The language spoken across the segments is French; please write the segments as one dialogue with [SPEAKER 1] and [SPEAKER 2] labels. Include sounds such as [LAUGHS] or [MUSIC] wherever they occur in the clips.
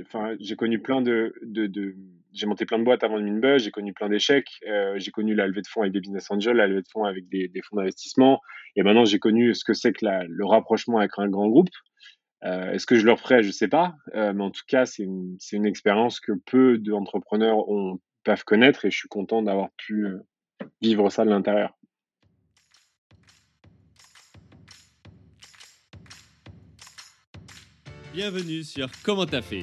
[SPEAKER 1] enfin, j'ai connu plein de, j'ai monté plein de boîtes avant de Buzz, j'ai connu plein d'échecs, euh, j'ai connu la levée de fonds avec des business angels, la levée de fonds avec des, fonds d'investissement, et maintenant j'ai connu ce que c'est que le rapprochement avec un grand groupe. Euh, Est-ce que je le referai? Je sais pas, euh, mais en tout cas, c'est une, expérience que peu d'entrepreneurs peuvent connaître, et je suis content d'avoir pu vivre ça de l'intérieur.
[SPEAKER 2] Bienvenue sur Comment t'as fait,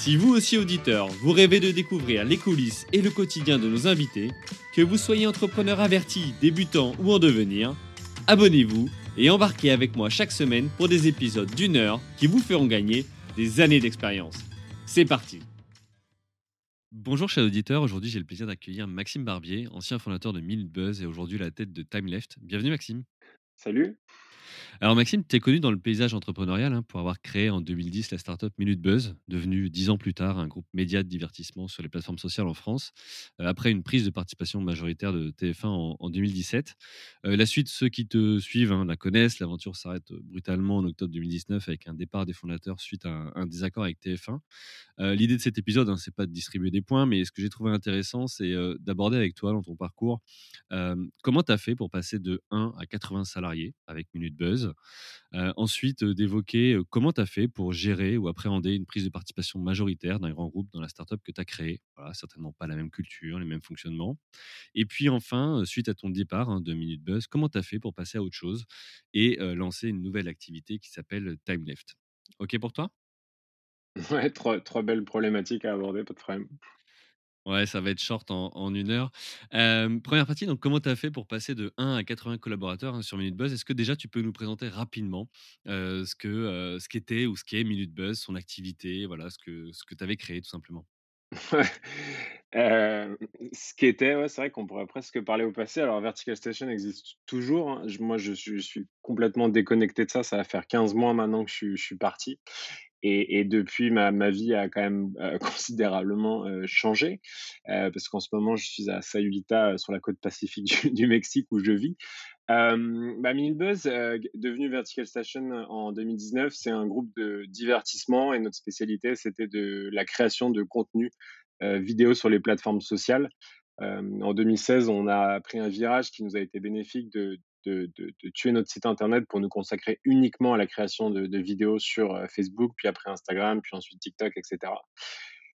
[SPEAKER 2] Si vous aussi auditeur, vous rêvez de découvrir les coulisses et le quotidien de nos invités, que vous soyez entrepreneur averti, débutant ou en devenir, abonnez-vous et embarquez avec moi chaque semaine pour des épisodes d'une heure qui vous feront gagner des années d'expérience. C'est parti Bonjour chers auditeurs, aujourd'hui j'ai le plaisir d'accueillir Maxime Barbier, ancien fondateur de Minute Buzz et aujourd'hui la tête de Time Left. Bienvenue Maxime.
[SPEAKER 1] Salut
[SPEAKER 2] alors Maxime, tu es connu dans le paysage entrepreneurial hein, pour avoir créé en 2010 la startup Minute Buzz, devenue dix ans plus tard un groupe média de divertissement sur les plateformes sociales en France, euh, après une prise de participation majoritaire de TF1 en, 2017. Euh, la suite, ceux qui te suivent hein, la connaissent, l'aventure s'arrête brutalement en octobre 2019 avec un départ des fondateurs suite à un, désaccord avec TF1. Euh, l'idée de cet épisode, hein, c'est pas de distribuer des points, mais ce que j'ai trouvé intéressant, c'est d'aborder avec toi dans ton parcours comment tu as fait pour passer de 1 à 80 salariés avec Minute Buzz ensuite, d'évoquer comment tu as fait pour gérer ou appréhender une prise de participation majoritaire d'un grand groupe dans la startup que tu as créée. Voilà, certainement pas la même culture, les mêmes fonctionnements. Et puis enfin, suite à ton départ hein, de Minute Buzz, comment tu as fait pour passer à autre chose et lancer une nouvelle activité qui s'appelle Time Left? OK pour toi?
[SPEAKER 1] Ouais, trois, trois belles problématiques à aborder, pas de problème.
[SPEAKER 2] Ouais, ça va être short en, une heure. Première partie, donc comment tu as fait pour passer de 1 à 80 collaborateurs hein, sur Minute Buzz? Est-ce que déjà tu peux nous présenter rapidement ce que ce qu'était ou ce qu'est Minute Buzz, son activité, voilà, ce que ce que tu avais créé tout simplement? [LAUGHS]
[SPEAKER 1] Ce qui était, ouais, c'est vrai qu'on pourrait presque parler au passé. Alors, Vertical Station existe toujours. hein. Moi, je suis, complètement déconnecté de ça. Ça va faire 15 mois maintenant que je suis parti. Et, et depuis, ma, ma vie a quand même euh, [LAUGHS] considérablement euh, changé. euh, parce qu'en ce moment, je suis à Sayulita, euh, sur la côte pacifique du, du Mexique, où je vis. Euh, bah, Minibuzz, euh, devenu Vertical Station en 2019, c'est un groupe de divertissement et notre spécialité, c'était de la création de contenu euh, vidéo sur les plateformes sociales. Euh, en 2016, on a pris un virage qui nous a été bénéfique de, de, de, de, tuer notre site internet pour nous consacrer uniquement à la création de, de vidéos sur euh, Facebook, puis après Instagram, puis ensuite TikTok, etc.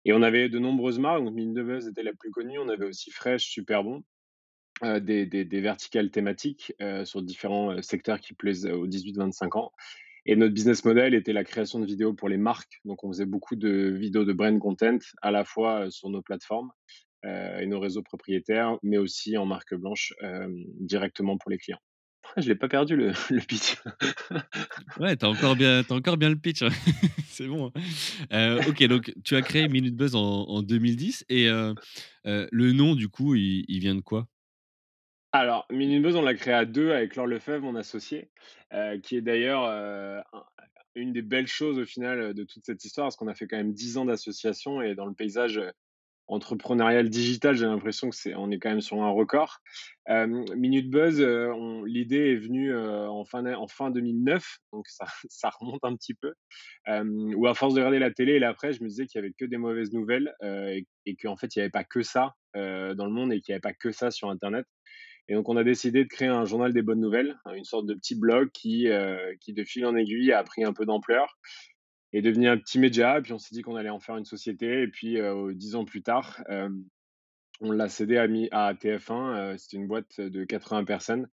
[SPEAKER 1] Et on avait de nombreuses marques, donc Minibuzz était la plus connue, on avait aussi Fresh, super bon, euh, des, verticales thématiques euh, sur différents secteurs qui plaisent aux 18-25 ans. Et notre business model était la création de vidéos pour les marques. Donc, on faisait beaucoup de vidéos de brand content, à la fois sur nos plateformes et nos réseaux propriétaires, mais aussi en marque blanche directement pour les clients. Je l'ai pas perdu le, [LAUGHS] le pitch. [LAUGHS]
[SPEAKER 2] ouais, t'as encore bien, as encore bien le pitch. [LAUGHS] C'est bon. Hein. Euh, ok, donc tu as créé Minute Buzz en, en 2010 et le nom du coup, il, il vient de quoi?
[SPEAKER 1] Alors, Minute Buzz, on l'a créé à deux avec Laure Lefebvre, mon associé, euh, qui est d'ailleurs euh, une des belles choses au final de toute cette histoire, parce qu'on a fait quand même dix ans d'association et dans le paysage entrepreneurial digital, j'ai l'impression que c'est, on est quand même sur un record. Euh, Minute Buzz, euh, l'idée est venue euh, en, fin, en fin 2009, donc [LAUGHS] ça, remonte un petit peu. où à force de regarder la télé et l'après, je me disais qu'il y avait que des mauvaises nouvelles et, et qu'en fait il n'y avait pas que ça dans le monde et qu'il n'y avait pas que ça sur Internet. Et donc, on a décidé de créer un journal des bonnes nouvelles, hein, une sorte de petit blog qui, euh, qui de fil en aiguille, a pris un peu d'ampleur et devenu un petit média. Et puis, on s'est dit qu'on allait en faire une société. Et puis, dix ans plus tard, on l'a cédé à, à TF1. C'était une boîte de 80 personnes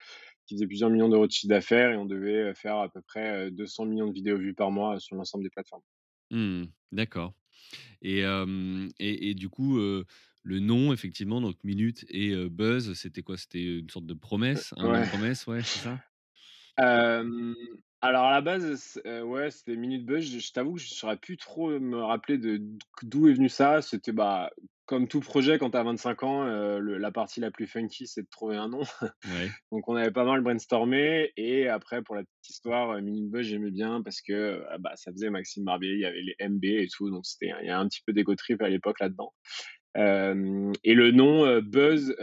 [SPEAKER 1] qui faisait plusieurs millions d'euros de chiffre d'affaires et on devait faire à peu près 200 millions de vidéos vues par mois sur l'ensemble des plateformes.
[SPEAKER 2] Mmh, D'accord. Et, et, et, du coup, le nom, effectivement, donc Minute et Buzz, c'était quoi? C'était une sorte de promesse
[SPEAKER 1] ouais.
[SPEAKER 2] promesse, ouais, c'est ça?
[SPEAKER 1] Alors à la base, ouais, c'était Minute Buzz. Je, je t'avoue que je saurais plus trop me rappeler de d'où est venu ça. C'était bah comme tout projet, quand tu as 25 ans, le la partie la plus funky, c'est de trouver un nom.
[SPEAKER 2] Ouais. [LAUGHS]
[SPEAKER 1] Donc on avait pas mal brainstormé et après pour la petite histoire, heu, Minute Buzz, j'aimais bien parce que, bah, ça faisait Maxime Barbier, il y avait les MB et tout, donc c'était il y a un petit peu d'ego trip à l'époque là-dedans. Et le nom, Buzz,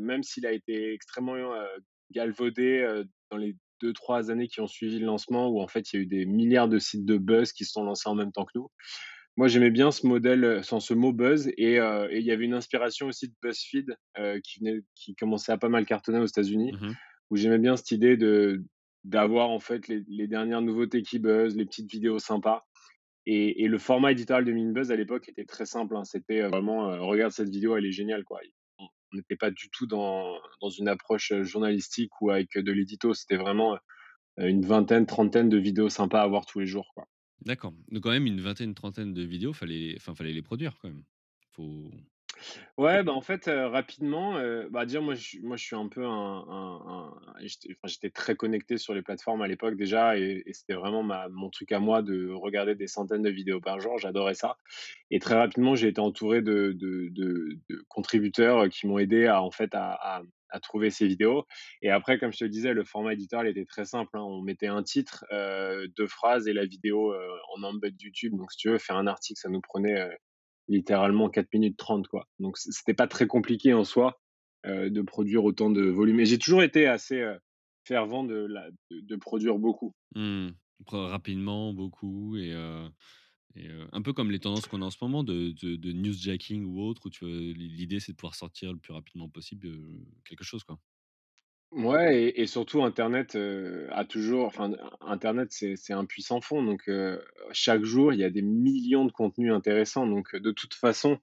[SPEAKER 1] même s'il a été extrêmement, galvaudé, dans les deux trois années qui ont suivi le lancement où en fait il y a eu des milliards de sites de buzz qui se sont lancés en même temps que nous. Moi, j'aimais bien ce modèle, sans ce mot buzz et heu et il y avait une inspiration aussi de BuzzFeed, heu, qui venait qui commençait à pas mal cartonner aux États-Unis,
[SPEAKER 2] Mmh
[SPEAKER 1] où j'aimais bien cette idée de d'avoir en fait les les dernières nouveautés qui buzzent, les petites vidéos sympas et et le format éditorial de Minibuzz à l'époque était très simple, hein. C'était, vraiment, «Regarde cette vidéo, elle est géniale», quoi. On n'était pas du tout dans dans une approche, journalistique ou avec, de l'édito. C'était vraiment, une vingtaine, trentaine de vidéos sympas à voir tous les jours.
[SPEAKER 2] D'accord. Donc quand même une vingtaine, trentaine de vidéos, fallait fallait les produire quand même. Faut
[SPEAKER 1] Ouais, bah, en fait, rapidement, heu, bah, dire moi je moi je suis un peu un j'étais très connecté sur les plateformes à l'époque déjà et c'était vraiment ma mon truc à moi de regarder des centaines de vidéos par jour, j'adorais ça. Et très rapidement, j'ai été entouré de de de contributeurs, qui m'ont aidé à en fait à à trouver ces vidéos. Et après comme je te le disais, le format éditorial était très simple, hein. On mettait un titre, heu, 2 phrases et la vidéo, heu, en embed YouTube. Donc si tu veux faire un article, ça nous prenait, littéralement 4 minutes 30 quoi. Donc c'était pas très compliqué en soi, heu, de produire autant de volume et j'ai toujours été assez, heu, fervent de produire beaucoup.
[SPEAKER 2] mmh, rapidement, beaucoup et heu, un peu comme les tendances qu'on a en ce moment de de de newsjacking ou autre où l'idée c'est de pouvoir sortir le plus rapidement possible, quelque chose quoi.
[SPEAKER 1] Ouais et surtout internet, heu, a toujours enfin internet c'est un puissant fond donc heu, chaque jour il y a des millions de contenus intéressants donc de toute façon,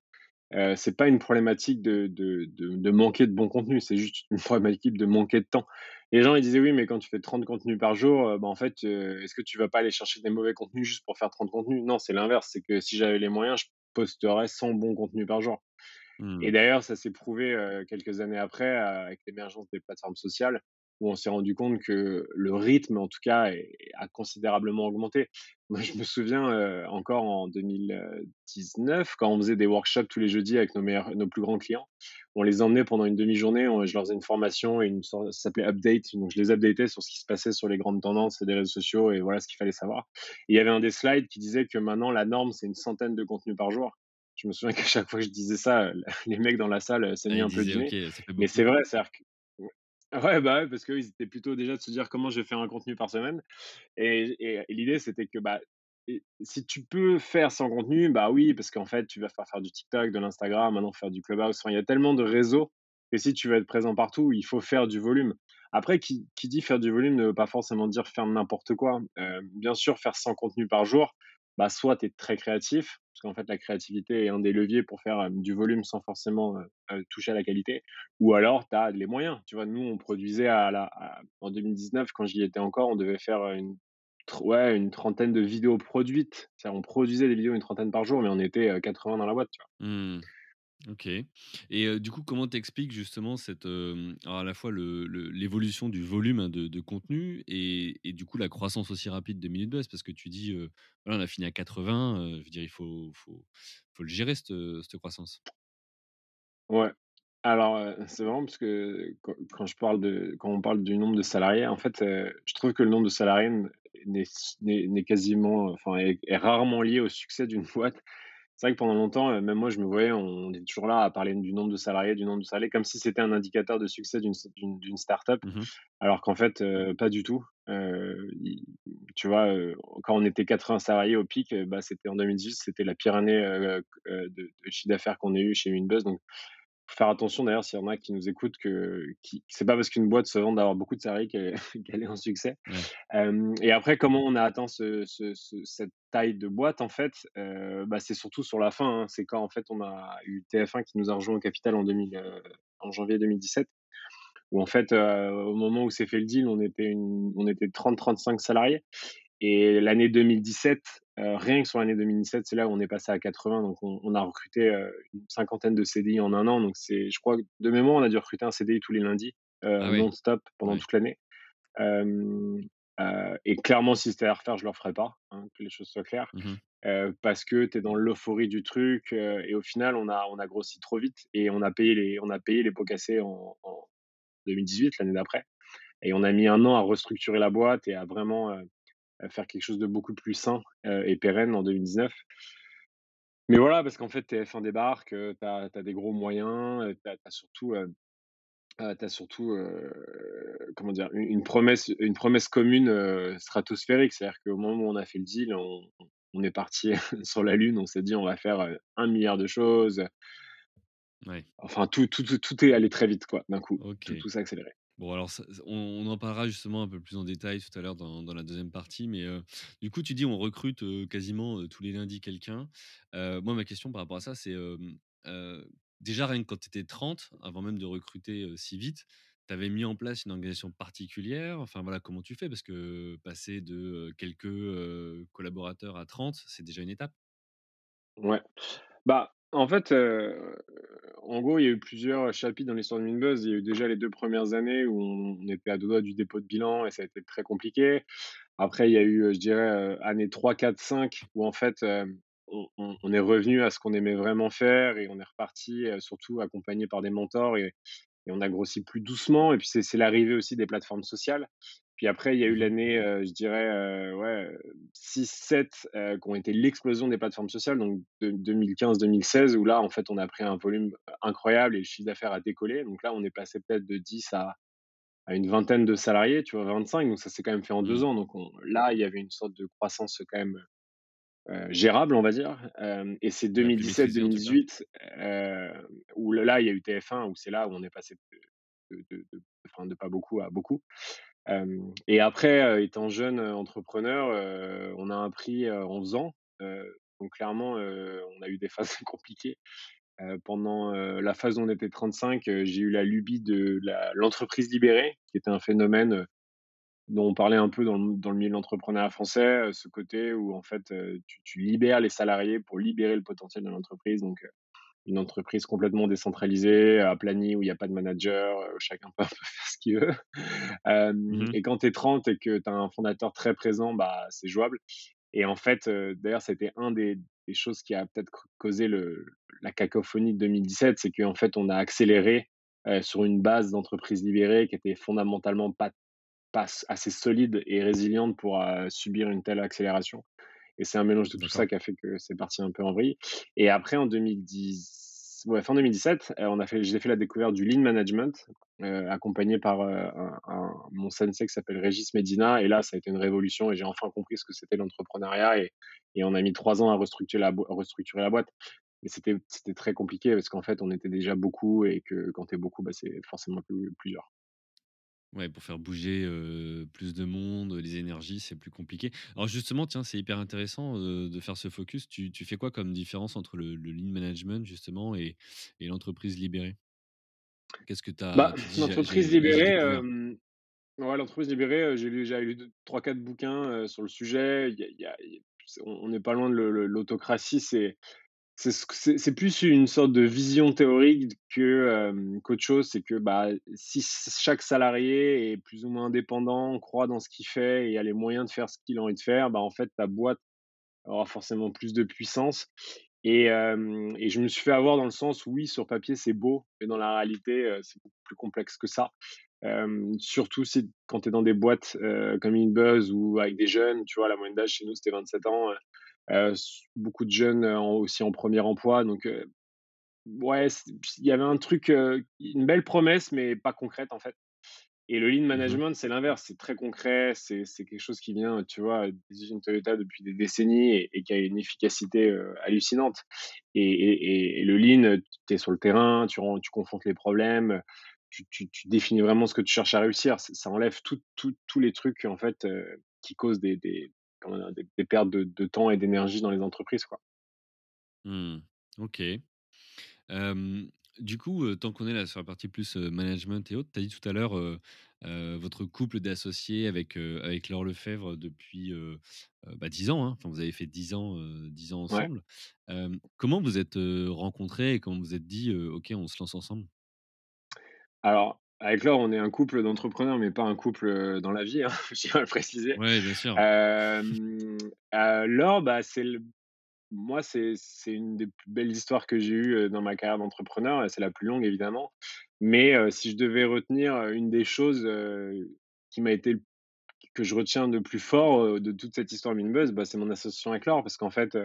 [SPEAKER 1] Heu, c'est pas une problématique de de de manquer de bon contenu, c'est juste une [LAUGHS] problématique de manquer de temps. Les gens, ils disaient: «Oui, mais quand tu fais 30 contenus par jour, heu, bah, en fait, est-ce que tu vas pas aller chercher des mauvais contenus juste pour faire 30 contenus?» non, c'est l'inverse, c'est que si j'avais les moyens, je posterais 100 bons contenus par jour. Et
[SPEAKER 2] Mmh.
[SPEAKER 1] d'ailleurs, ça s'est prouvé, quelques années après, avec l'émergence des plateformes sociales, où on s'est rendu compte que le rythme, en tout cas, est a considérablement augmenté. [LAUGHS] Moi, je me souviens, encore en 2019, quand on faisait des workshops tous les jeudis avec nos meilleurs nos plus grands clients, on les emmenait pendant une demi-journée, je leur faisais une formation et une sorte ça s'appelait update, donc je les updatais sur ce qui se passait sur les grandes tendances des réseaux sociaux et voilà ce qu'il fallait savoir. Et il y avait un des slides qui disait que maintenant la norme, c'est une centaine de contenus par jour. Je me souviens qu'à chaque fois que je disais ça, heu, [LAUGHS] les mecs dans la salle, heu, saignaient
[SPEAKER 2] il
[SPEAKER 1] un peu du nez.
[SPEAKER 2] «OK, ça fait
[SPEAKER 1] Mais
[SPEAKER 2] beaucoup».
[SPEAKER 1] c'est vrai, c'est-à-dire que ouais, bah, ouais, parce qu'eux, ils étaient plutôt déjà de se dire: «Comment je vais faire un contenu par semaine?» et et et l'idée, c'était que, bah, et si tu peux faire sans contenu, bah, oui, parce qu'en fait, tu vas faire faire du TikTok, de l'Instagram, maintenant faire du Clubhouse, enfin, il y a tellement de réseaux que si tu veux être présent partout, il faut faire du volume. Après, qui qui dit faire du volume ne veut pas forcément dire faire n'importe quoi. Heu, bien sûr, faire 100 contenus par jour, bah, soit tu es très créatif, parce qu'en fait, la créativité est un des leviers pour faire, du volume sans forcément, toucher à la qualité ou alors tu as les moyens. Tu vois, nous, on produisait à la en 2019, quand j'y étais encore, on devait faire, une ouais, une trentaine de vidéos produites. On produisait des vidéos une trentaine par jour, mais on était, heu, 80 dans la boîte, tu vois?
[SPEAKER 2] Mmh. OK et du coup, comment t'expliques justement cette, à la fois l'évolution du volume, hein, de contenu et du coup la croissance aussi rapide de Minute Buzz? Parce que tu dis, voilà, on a fini à 80, heu, je veux dire il faut faut faut le gérer cette, cette croissance.
[SPEAKER 1] Ouais. Alors, c'est marrant parce que quand je parle de quand on parle du nombre de salariés, en fait, je trouve que le nombre de salariés n'est quasiment, enfin, est est rarement lié au succès d'une [LAUGHS] boîte. C'est vrai que pendant longtemps, heu, même moi, je me voyais, on est toujours là à parler du nombre de salariés, du nombre de salariés, comme si c'était un indicateur de succès d'une start-up,
[SPEAKER 2] Mmh
[SPEAKER 1] alors qu'en fait, heu, pas du tout. Heu, i tu vois, quand on était 80 salariés au pic, bah, c'était en 2018, c'était la pire année, de chiffre d'affaires qu'on ait eu chez Winbuzz, donc faut faire attention d'ailleurs s'il y en a qui nous écoutent que qui c'est pas parce qu'une boîte se vante d'avoir beaucoup de salariés qu'elle [LAUGHS] qu'elle est un succès.
[SPEAKER 2] Ouais.
[SPEAKER 1] Et après comment on a atteint ce ce ce cette taille de boîte en fait, bah, c'est surtout sur la fin, hein. C'est quand en fait on a eu TF1 qui nous a rejoint au capital en 2000, heu, en janvier 2017 où en fait, au moment où s'est fait le deal, on était une on était 30-35 salariés et l'année 2017, heu, rien que sur l'année 2017, c'est là où on est passé à 80 donc on on a recruté, heu, une cinquantaine de CDI en un an donc c'est je crois que de mémoire, on a dû recruter un CDI tous les lundis, heu,
[SPEAKER 2] Ah
[SPEAKER 1] non-stop pendant toute l'année. Et clairement, si c'était à refaire, je le referais pas, hein, que les choses soient claires.
[SPEAKER 2] Mmh
[SPEAKER 1] parce que tu es dans l'euphorie du truc, et au final, on a on a grossi trop vite et on a payé les on a payé les pots cassés en en 2018, l'année d'après et on a mis un an à restructurer la boîte et à vraiment, faire quelque chose de beaucoup plus sain, et pérenne en 2019. Mais voilà, parce qu'en fait, TF1 débarque, tu as des gros moyens, tu as surtout, tu surtout, comment dire? Une une promesse une promesse commune, stratosphérique. C'est-à-dire qu'au moment où on a fait le deal, on on est parti [LAUGHS] sur la lune, on s'est dit: «On va faire, 1 000 de choses».
[SPEAKER 2] Ouais,
[SPEAKER 1] Enfin, tout tout tout tout est allé très vite, quoi, d'un coup. Tout tout s'est accéléré.
[SPEAKER 2] Bon alors on en parlera justement un peu plus en détail tout à l'heure dans la deuxième partie, mais du coup tu dis on recrute, quasiment, tous les lundis quelqu'un. Moi ma question par rapport à ça c'est, déjà rien que quand tu étais 30, avant même de recruter, si vite, tu avais mis en place une organisation particulière? Enfin voilà, comment tu fais? Parce que passer de, quelques, collaborateurs à 30, c'est déjà une étape.
[SPEAKER 1] Ouais. Bah, en fait, heu, en gros, il y a eu plusieurs chapitres dans l'histoire de Minbuzz. Il y a eu déjà les 2 premières années où on était à 2 doigts du dépôt de bilan et ça a été très compliqué. Après, il y a eu, heu, je dirais, heu, année 3-4-5 où en fait, on est revenu à ce qu'on aimait vraiment faire et on est reparti, surtout accompagné par des mentors et on a grossi plus doucement et puis c'est l'arrivée aussi des plateformes sociales. Puis après, il y a eu
[SPEAKER 2] Mmh
[SPEAKER 1] l'année, je dirais, ouais, heu, 6-7, heu, qui ont été l'explosion des plateformes sociales, donc de 2015-2016 où là, en fait, on a pris un volume incroyable et le chiffre d'affaires a décollé. Donc là, on est passé peut-être de 10 à à une vingtaine de salariés, tu vois? 25, donc ça s'est quand même fait en 2
[SPEAKER 2] Mmh.
[SPEAKER 1] ans. Donc on là, il y avait une sorte de croissance quand même, gérable, on va dire. Et c'est
[SPEAKER 2] Ouais, plus maîtrisé en tout cas.
[SPEAKER 1] 2017-2018, heu, où là, il y a eu TF1, où c'est là où on est passé de de de enfin, de pas beaucoup à beaucoup. Et après, étant jeune, entrepreneur, on a appris, en faisant. Donc clairement, on a eu des [LAUGHS] phases compliquées. Pendant, la phase où on était 35, heu, j'ai eu la lubie de l'entreprise libérée, qui était un phénomène, dont on parlait un peu dans le milieu de l'entrepreneuriat français, ce côté où en fait, tu tu libères les salariés pour libérer le potentiel de l'entreprise. Donc, une entreprise complètement décentralisée, aplanie, où il y a pas de manager, heu, chacun [LAUGHS] peut faire ce qu'il veut.
[SPEAKER 2] Mmh
[SPEAKER 1] et quand tu es 30 et que tu as un fondateur très présent, bah, c'est jouable. Et en fait, d'ailleurs, c'était un des des choses qui a peut-être causé le la cacophonie de 2017, c'est qu'en fait, on a accéléré, sur une base d'entreprise libérée qui était fondamentalement pas pas assez solide et résiliente pour, subir une telle accélération et c'est un mélange de tout ça qui a fait que c'est parti un peu en vrille et après en 2010 ouais, fin 2017, heu, on a fait j'ai fait la découverte du lean management, heu, accompagné par, heu, un un mon sensei qui s'appelle Régis Medina et là, ça a été une révolution et j'ai enfin compris ce que c'était l'entrepreneuriat et et on a mis 3 ans à restructurer la boi restructurer la boîte. Mais c'était c'était très compliqué parce qu'en fait, on était déjà beaucoup et que quand tu es beaucoup, bah, c'est forcément plus plus dur.
[SPEAKER 2] Ouais, pour faire bouger, plus de monde, les énergies, c'est plus compliqué. Alors justement, tiens, c'est hyper intéressant, de faire ce focus. Tu tu fais quoi comme différence entre le le lean management justement et et l'entreprise libérée? Qu'est-ce que tu
[SPEAKER 1] Bah,
[SPEAKER 2] as tu «J'ai
[SPEAKER 1] l'entreprise
[SPEAKER 2] j'ai j'ai
[SPEAKER 1] libérée,
[SPEAKER 2] découvert».
[SPEAKER 1] hem Ouais, l'entreprise libérée, j'ai lu j'avais lu 3-4 bouquins, heu, sur le sujet. Y a y on n'est pas loin de l'autocratie, c'est c'est plus une sorte de vision théorique que, hem, qu'autre chose. C'est que, bah, si chaque salarié est plus ou moins indépendant, croit dans ce qu'il fait et a les moyens de faire ce qu'il a envie de faire, bah, en fait, ta boîte aura forcément plus de puissance et et je me suis fait avoir dans le sens oui, sur papier, c'est beau, mais dans la réalité, c'est beaucoup plus complexe que ça. Surtout si quand tu es dans des boîtes, comme Inbuzz ou avec des jeunes, tu vois? La moyenne d'âge chez nous, c'était 27 ans, beaucoup de jeunes, aussi en premier emploi donc ouais, il y avait un truc, une belle promesse mais pas concrète, en fait. Et le lean
[SPEAKER 2] Mmh
[SPEAKER 1] management, c'est l'inverse, c'est très concret, c'est quelque chose qui vient, tu vois, des usines Toyota depuis des décennies et et qui a une efficacité, hallucinante. Et et et et le lean, tu es sur le terrain, tu tu confrontes les problèmes, tu tu tu définis vraiment ce que tu cherches à réussir. Ça enlève tout tout tous les trucs, en fait, qui causent des des comment? Des des pertes de de temps et d'énergie dans les entreprises, quoi.
[SPEAKER 2] Mmh. OK. Du coup, tant qu'on est là sur la partie plus, management et autres, tu as dit tout à l'heure, heu heu, votre couple d'associés avec, avec Laure Lefèvre depuis, bah, 10 ans, hein. Enfin, vous avez fait 10 ans, heu, 10 ans ensemble. Comment vous êtes, rencontrés et comment vous êtes dit, «OK, on se lance ensemble»?
[SPEAKER 1] Alors avec Laure, on est un couple d'entrepreneurs, mais pas un couple, heu, dans la vie, hein, [LAUGHS] je tiens à le préciser.
[SPEAKER 2] Ouais, bien sûr.
[SPEAKER 1] Heu, Laure, bah, c'est le moi, c'est c'est une des plus belles histoires que j'ai eues, dans ma carrière d'entrepreneur c'est la plus longue évidemment. Mais, si je devais retenir, une des choses, qui m'a été que je retiens de plus fort, de toute cette histoire Minbuzz, bah, c'est mon association avec Laure parce qu'en fait,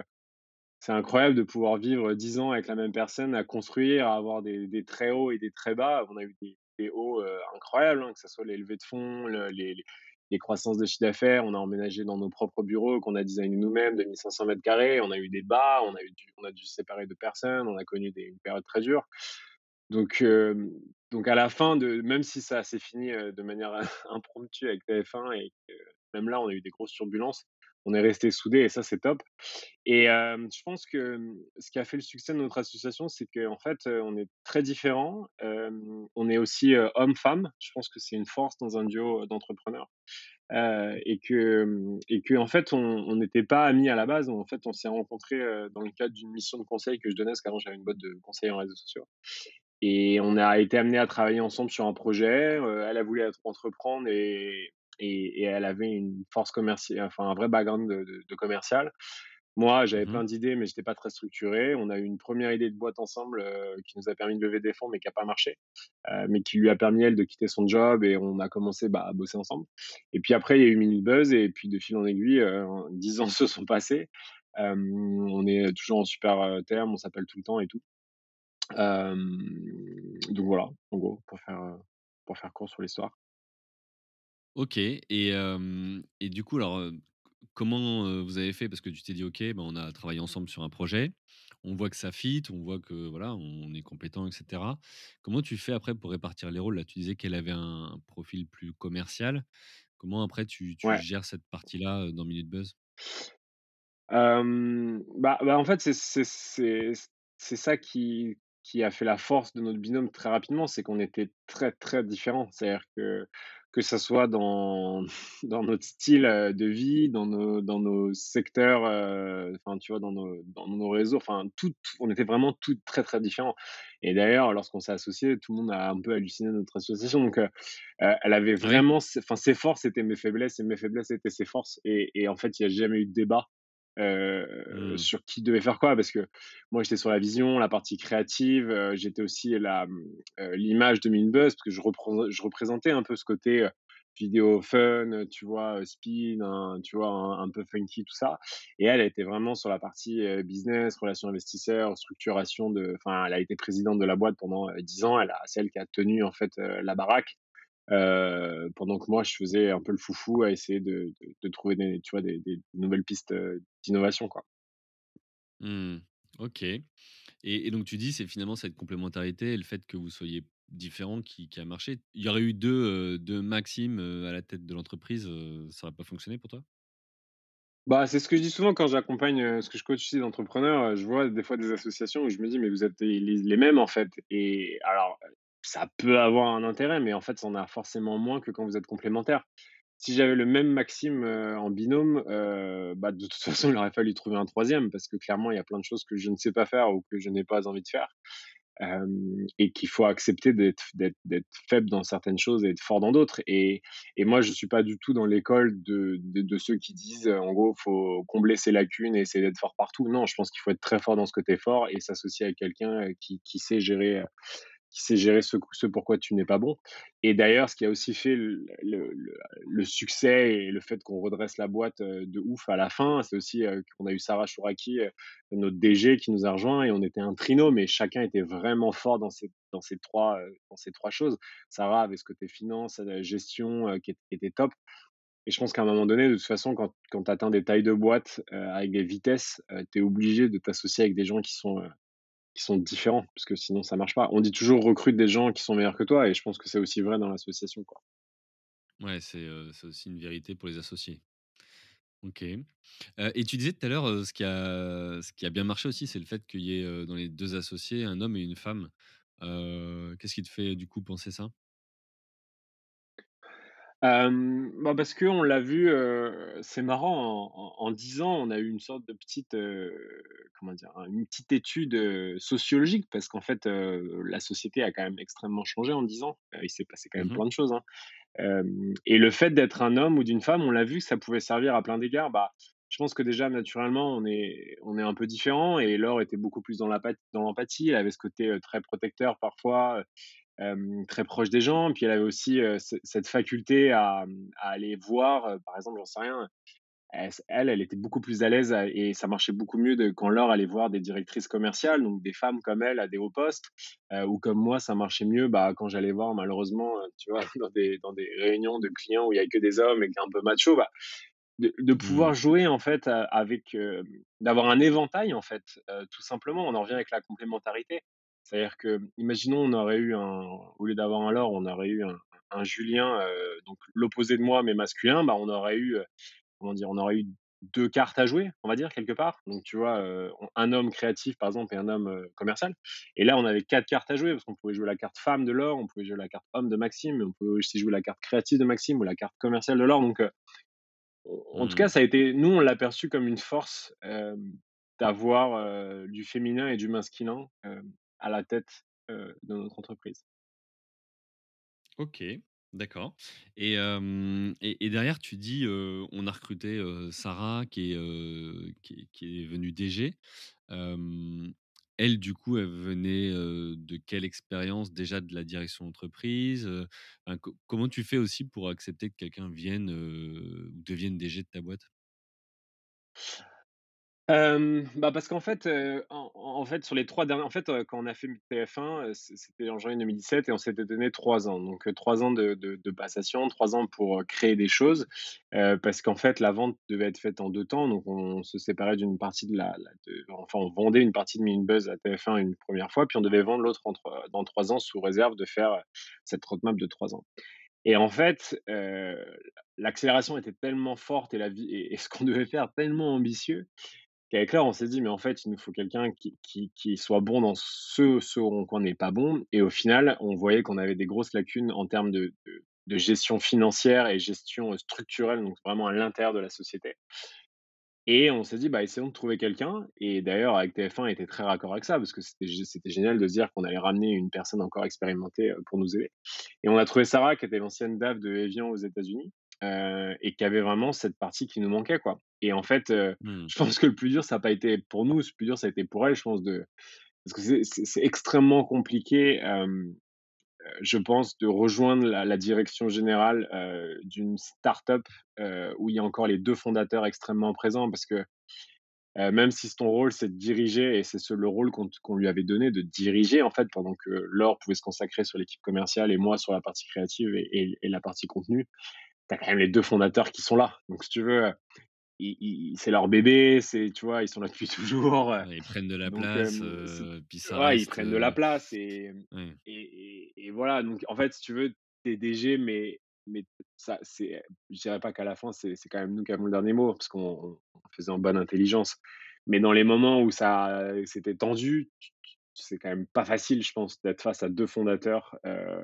[SPEAKER 1] c'est incroyable de pouvoir vivre 10 ans avec la même personne, à construire, à avoir des des très hauts et des très bas. On a eu des hauts, incroyables, hein, que ça soit les levées de fonds, le les croissances de chiffre d'affaires. On a emménagé dans nos propres bureaux qu'on a designés nous-mêmes de 1 500 mètres carrés. On a eu des bas, on a dû se séparer de personnes, on a connu des une période très dure. Donc, donc à la fin même si ça s'est fini, de manière [LAUGHS] impromptue avec TF1 et même là, on a eu des grosses turbulences, on est restés soudés et ça, c'est top. Et je pense que, mmh, ce qui a fait le succès de notre association, c'est qu'en fait, on est très différents. On est aussi, homme-femme. Je pense que c'est une force dans un duo, d'entrepreneurs. Et que, mmh et qu'en fait, on n'était pas amis à la base. En fait, on s'est rencontrés, dans le cadre d'une mission de conseil que je donnais, parce qu'avant, j'avais une boîte de conseil en réseaux sociaux. Et on a été amenés à travailler ensemble sur un projet. Elle a voulu entreprendre et et et elle avait une force commerci enfin un vrai background de de de commercial. Moi, j'avais
[SPEAKER 2] Mmh
[SPEAKER 1] plein d'idées, mais j'étais pas très structuré. On a eu une première idée de boîte ensemble, heu, qui nous a permis de lever des fonds, mais qui a pas marché, heu, mais qui lui a permis, elle, de quitter son job et on a commencé, bah, à bosser ensemble. Et puis après, il y a eu Minibuzz et puis de fil en aiguille, heu, 10 [LAUGHS] ans se sont passés. On est toujours en super, heu, termes, on s'appelle tout le temps et tout. Donc voilà, en gros, pour faire, pour faire court sur l'histoire.
[SPEAKER 2] OK et et du coup, alors, comment, vous avez fait? Parce que tu t'es dit: «OK, ben, on a travaillé ensemble sur un projet. On voit que ça fit, on voit que, voilà, on est compétents et cetera». Comment tu fais après pour répartir les rôles? Là, tu disais qu'elle avait un profil plus commercial. Comment après tu tu
[SPEAKER 1] Ouais.
[SPEAKER 2] gères cette partie-là, dans Minute Buzz?
[SPEAKER 1] Bah bah, en fait, c'est c'est c'est c'est ça qui qui a fait la force de notre binôme très rapidement, c'est qu'on était très, très différents. C'est-à-dire que que ça soit dans [LAUGHS] dans notre style, heu, de vie, dans nos dans nos secteurs, heu, enfin, tu vois, dans nos dans nos réseaux, enfin, tout on était vraiment tous très, très différents. Et d'ailleurs, lorsqu'on s'est associés, tout le monde a un peu halluciné notre association. Donc, heu, elle avait vraiment enfin, ses forces étaient mes faiblesses et mes faiblesses étaient ses forces. Et et en fait, il y a jamais eu de débat heu,
[SPEAKER 2] Mmh.
[SPEAKER 1] sur qui devait faire quoi. Parce que moi, j'étais sur la vision, la partie créative, heu, j'étais aussi la, mmh, heu, l'image de Minbuzz parce que je je représentais un peu ce côté, vidéo fun, tu vois, speed, un tu vois, un un peu funky, tout ça. Et elle, elle était vraiment sur la partie, business, relations investisseurs, structuration de enfin, elle a été présidente de la boîte pendant, heu, 10 ans. Elle a c'est elle qui a tenu, en fait, la baraque. Heu, pendant que moi, je faisais un peu le foufou à essayer de de de trouver des tu vois, des des nouvelles pistes, d'innovation, quoi.
[SPEAKER 2] Mmh. OK. Et et donc tu dis, c'est finalement cette complémentarité et le fait que vous soyez différents qui qui a marché. Il y aurait eu 2 heu, 2 Maxime, heu, à la tête de l'entreprise, ça aurait pas fonctionné pour toi?
[SPEAKER 1] Bah, c'est ce que je dis souvent quand j'accompagne, ce que je coach aussi d'entrepreneurs, je vois des fois des associations où je me dis: «Mais vous êtes les les mêmes, en fait» et alors, ça peut avoir un intérêt, mais en fait, ça en a forcément moins que quand vous êtes complémentaires. Si j'avais le même Maxime, en binôme, bah, de toute [LAUGHS] façon, il aurait fallu trouver un troisième parce que clairement, il y a plein de choses que je ne sais pas faire ou que je n'ai pas envie de faire. Et qu'il faut accepter d'être faible dans certaines choses et être fort dans d'autres et moi, je suis pas du tout dans l'école de ceux qui disent, en gros: «Faut combler ses lacunes et essayer d'être fort partout». Non, je pense qu'il faut être très fort dans ce es fort et s'associer avec quelqu'un, qui sait gérer, qui sait gérer ce pourquoi tu n'es pas bon. Et d'ailleurs, ce qui a aussi fait le succès et le fait qu'on redresse la boîte, de ouf à la fin, c'est aussi, qu'on a eu Sarah Chouraqui, heu, notre DG qui nous a rejoints et on était un trinôme et chacun était vraiment fort dans ces dans ces 3, heu, dans ces 3 choses. Sarah avait ce côté finance, gestion, qui ét qui était top et je pense qu'à un moment donné, de toute façon, quand tu atteins des tailles de boîte, avec des vitesses, heu, tu es obligé de t'associer avec des gens qui sont, qui sont différents parce que sinon ça marche pas. On dit toujours: «Recrute des gens qui sont meilleurs que toi» et je pense que c'est aussi vrai dans l'association, quoi.
[SPEAKER 2] Ouais, c'est, c'est aussi une vérité pour les associés. OK. Et tu disais tout à l'heure, heu, ce qui a ce qui a bien marché aussi, c'est le fait qu'il y ait, dans les 2 associés, un homme et une femme. Qu'est-ce qui te fait, du coup, penser ça?
[SPEAKER 1] Bah, parce qu'on l'a vu, c'est marrant en 10 ans, on a eu une sorte de petite, comment dire? Un une petite étude, sociologique parce qu'en fait, la société a quand même extrêmement changé en 10 ans. Il s'est passé quand même
[SPEAKER 2] Mmh
[SPEAKER 1] plein de choses, hein. Et le fait d'être un homme ou d'une femme, on l'a vu que ça pouvait servir à plein d'égards. Bah, je pense que déjà naturellement, on est on est un peu différent et Laure était beaucoup plus dans l'empathie. Elle avait ce côté, très protecteur parfois, hem, très proche des gens. Puis elle avait aussi, ce cette faculté à, à aller voir, heu, par exemple, j'en sais rien, elle elle, était beaucoup plus à l'aise et ça marchait beaucoup mieux de quand Laure allait voir des directrices commerciales, donc des femmes comme elle à des hauts postes, ou comme moi, ça marchait mieux, bah, quand j'allais voir malheureusement, heu, tu vois, [LAUGHS] dans des dans des réunions de clients où il y a que des hommes et qui est un peu macho, bah, de de pouvoir
[SPEAKER 2] Mmh.
[SPEAKER 1] jouer en fait, avec, d'avoir un éventail en fait, tout simplement. On en revient avec la complémentarité. C'est-à-dire que, imaginons, on aurait eu un au lieu d'avoir un Laure, on aurait eu un un Julien, heu, donc l'opposé de moi mais masculin, bah, on aurait eu, heu, comment dire? On aurait eu 2 cartes à jouer, on va dire quelque part. Donc tu vois, on un homme créatif par exemple et un homme, commercial. Et là, on avait 4 cartes à jouer parce qu'on pouvait jouer la carte femme de Laure, on pouvait jouer la carte homme de Maxime, on pouvait aussi jouer la carte créative de Maxime ou la carte commerciale de Laure. Donc, en tout cas,
[SPEAKER 2] Mmh.
[SPEAKER 1] ça a été nous, on l'a perçu comme une force, d'avoir, du féminin et du masculin, à la tête, de notre entreprise.
[SPEAKER 2] OK, d'accord et derrière tu dis, on a recruté, Sarah qui est, qui est venue DG. Elle du coup, elle venait, de quelle expérience? Déjà de la direction d'entreprise, comment tu fais aussi pour accepter que quelqu'un vienne, ou devienne DG de ta boîte?
[SPEAKER 1] Bah, parce qu'en fait, en fait, sur les 3 derniers en fait, quand on a fait TF1, heu, c c'était en janvier 2017 et on s'était donné 3 ans. Donc, 3 ans de de passation, 3 ans pour, créer des choses, parce qu'en fait, la vente devait être faite en 2 temps. Donc on se séparait d'une partie de la enfin, on vendait une partie de Minibuzz à TF1 une première fois, puis on devait vendre l'autre dans 3 ans sous réserve de faire, cette roadmap de 3 ans. Et en fait, l'accélération était tellement forte et la vie et ce qu'on [LAUGHS] devait faire tellement ambitieux Qu'avec Laure, on s'est dit: «Mais en fait, il nous faut quelqu'un qui soit bon dans ce ce en quoi on n'est pas bon» et au final, on voyait qu'on avait des grosses lacunes en termes de gestion financière et gestion, heu, structurelle, donc vraiment à l'intérieur de la société. Et on s'est dit: «Bah, essayons de trouver quelqu'un» et d'ailleurs avec TF1 était très raccord avec ça parce que c'était gé c'était génial de se dire qu'on allait ramener une personne encore expérimentée, heu, pour nous aider. Et on a trouvé Sarah qui était l'ancienne DAF de Evian aux États-Unis, heu et qui avait vraiment cette partie qui nous manquait, quoi et en fait, heu,
[SPEAKER 2] Mmh.
[SPEAKER 1] je pense que le plus dur, ça a pas été pour nous, le plus dur, ça a été pour elle, je pense de parce que c'est extrêmement compliqué, hem, je pense, de rejoindre la la direction générale, d'une start-up, où il y a encore les 2 fondateurs extrêmement présents parce que, même si ton rôle, c'est de diriger et c'est ce le rôle qu'on lui avait donné de diriger, en fait, pendant que Laure pouvait se consacrer sur l'équipe commerciale et moi sur la partie créative et et et la partie contenu, tu as quand même les 2 fondateurs qui sont là. Donc si tu veux, c'est leur bébé, c'est tu vois, ils sont là depuis [LAUGHS] toujours,
[SPEAKER 2] ils prennent de la
[SPEAKER 1] donc
[SPEAKER 2] place, heu, puis ça
[SPEAKER 1] ouais, ils
[SPEAKER 2] reste,
[SPEAKER 1] prennent de la
[SPEAKER 2] heu
[SPEAKER 1] place et
[SPEAKER 2] ouais.
[SPEAKER 1] et et et voilà, donc en fait, si tu veux, tu es DG, mais mais ça c'est je dirais pas qu'à la fin, c'est c'est quand même nous qui avons le dernier mot parce qu'on on on faisait en bonne intelligence. Mais dans les moments où ça c'était tendu, tu c'est quand même pas facile, je pense, d'être face à 2 fondateurs, heu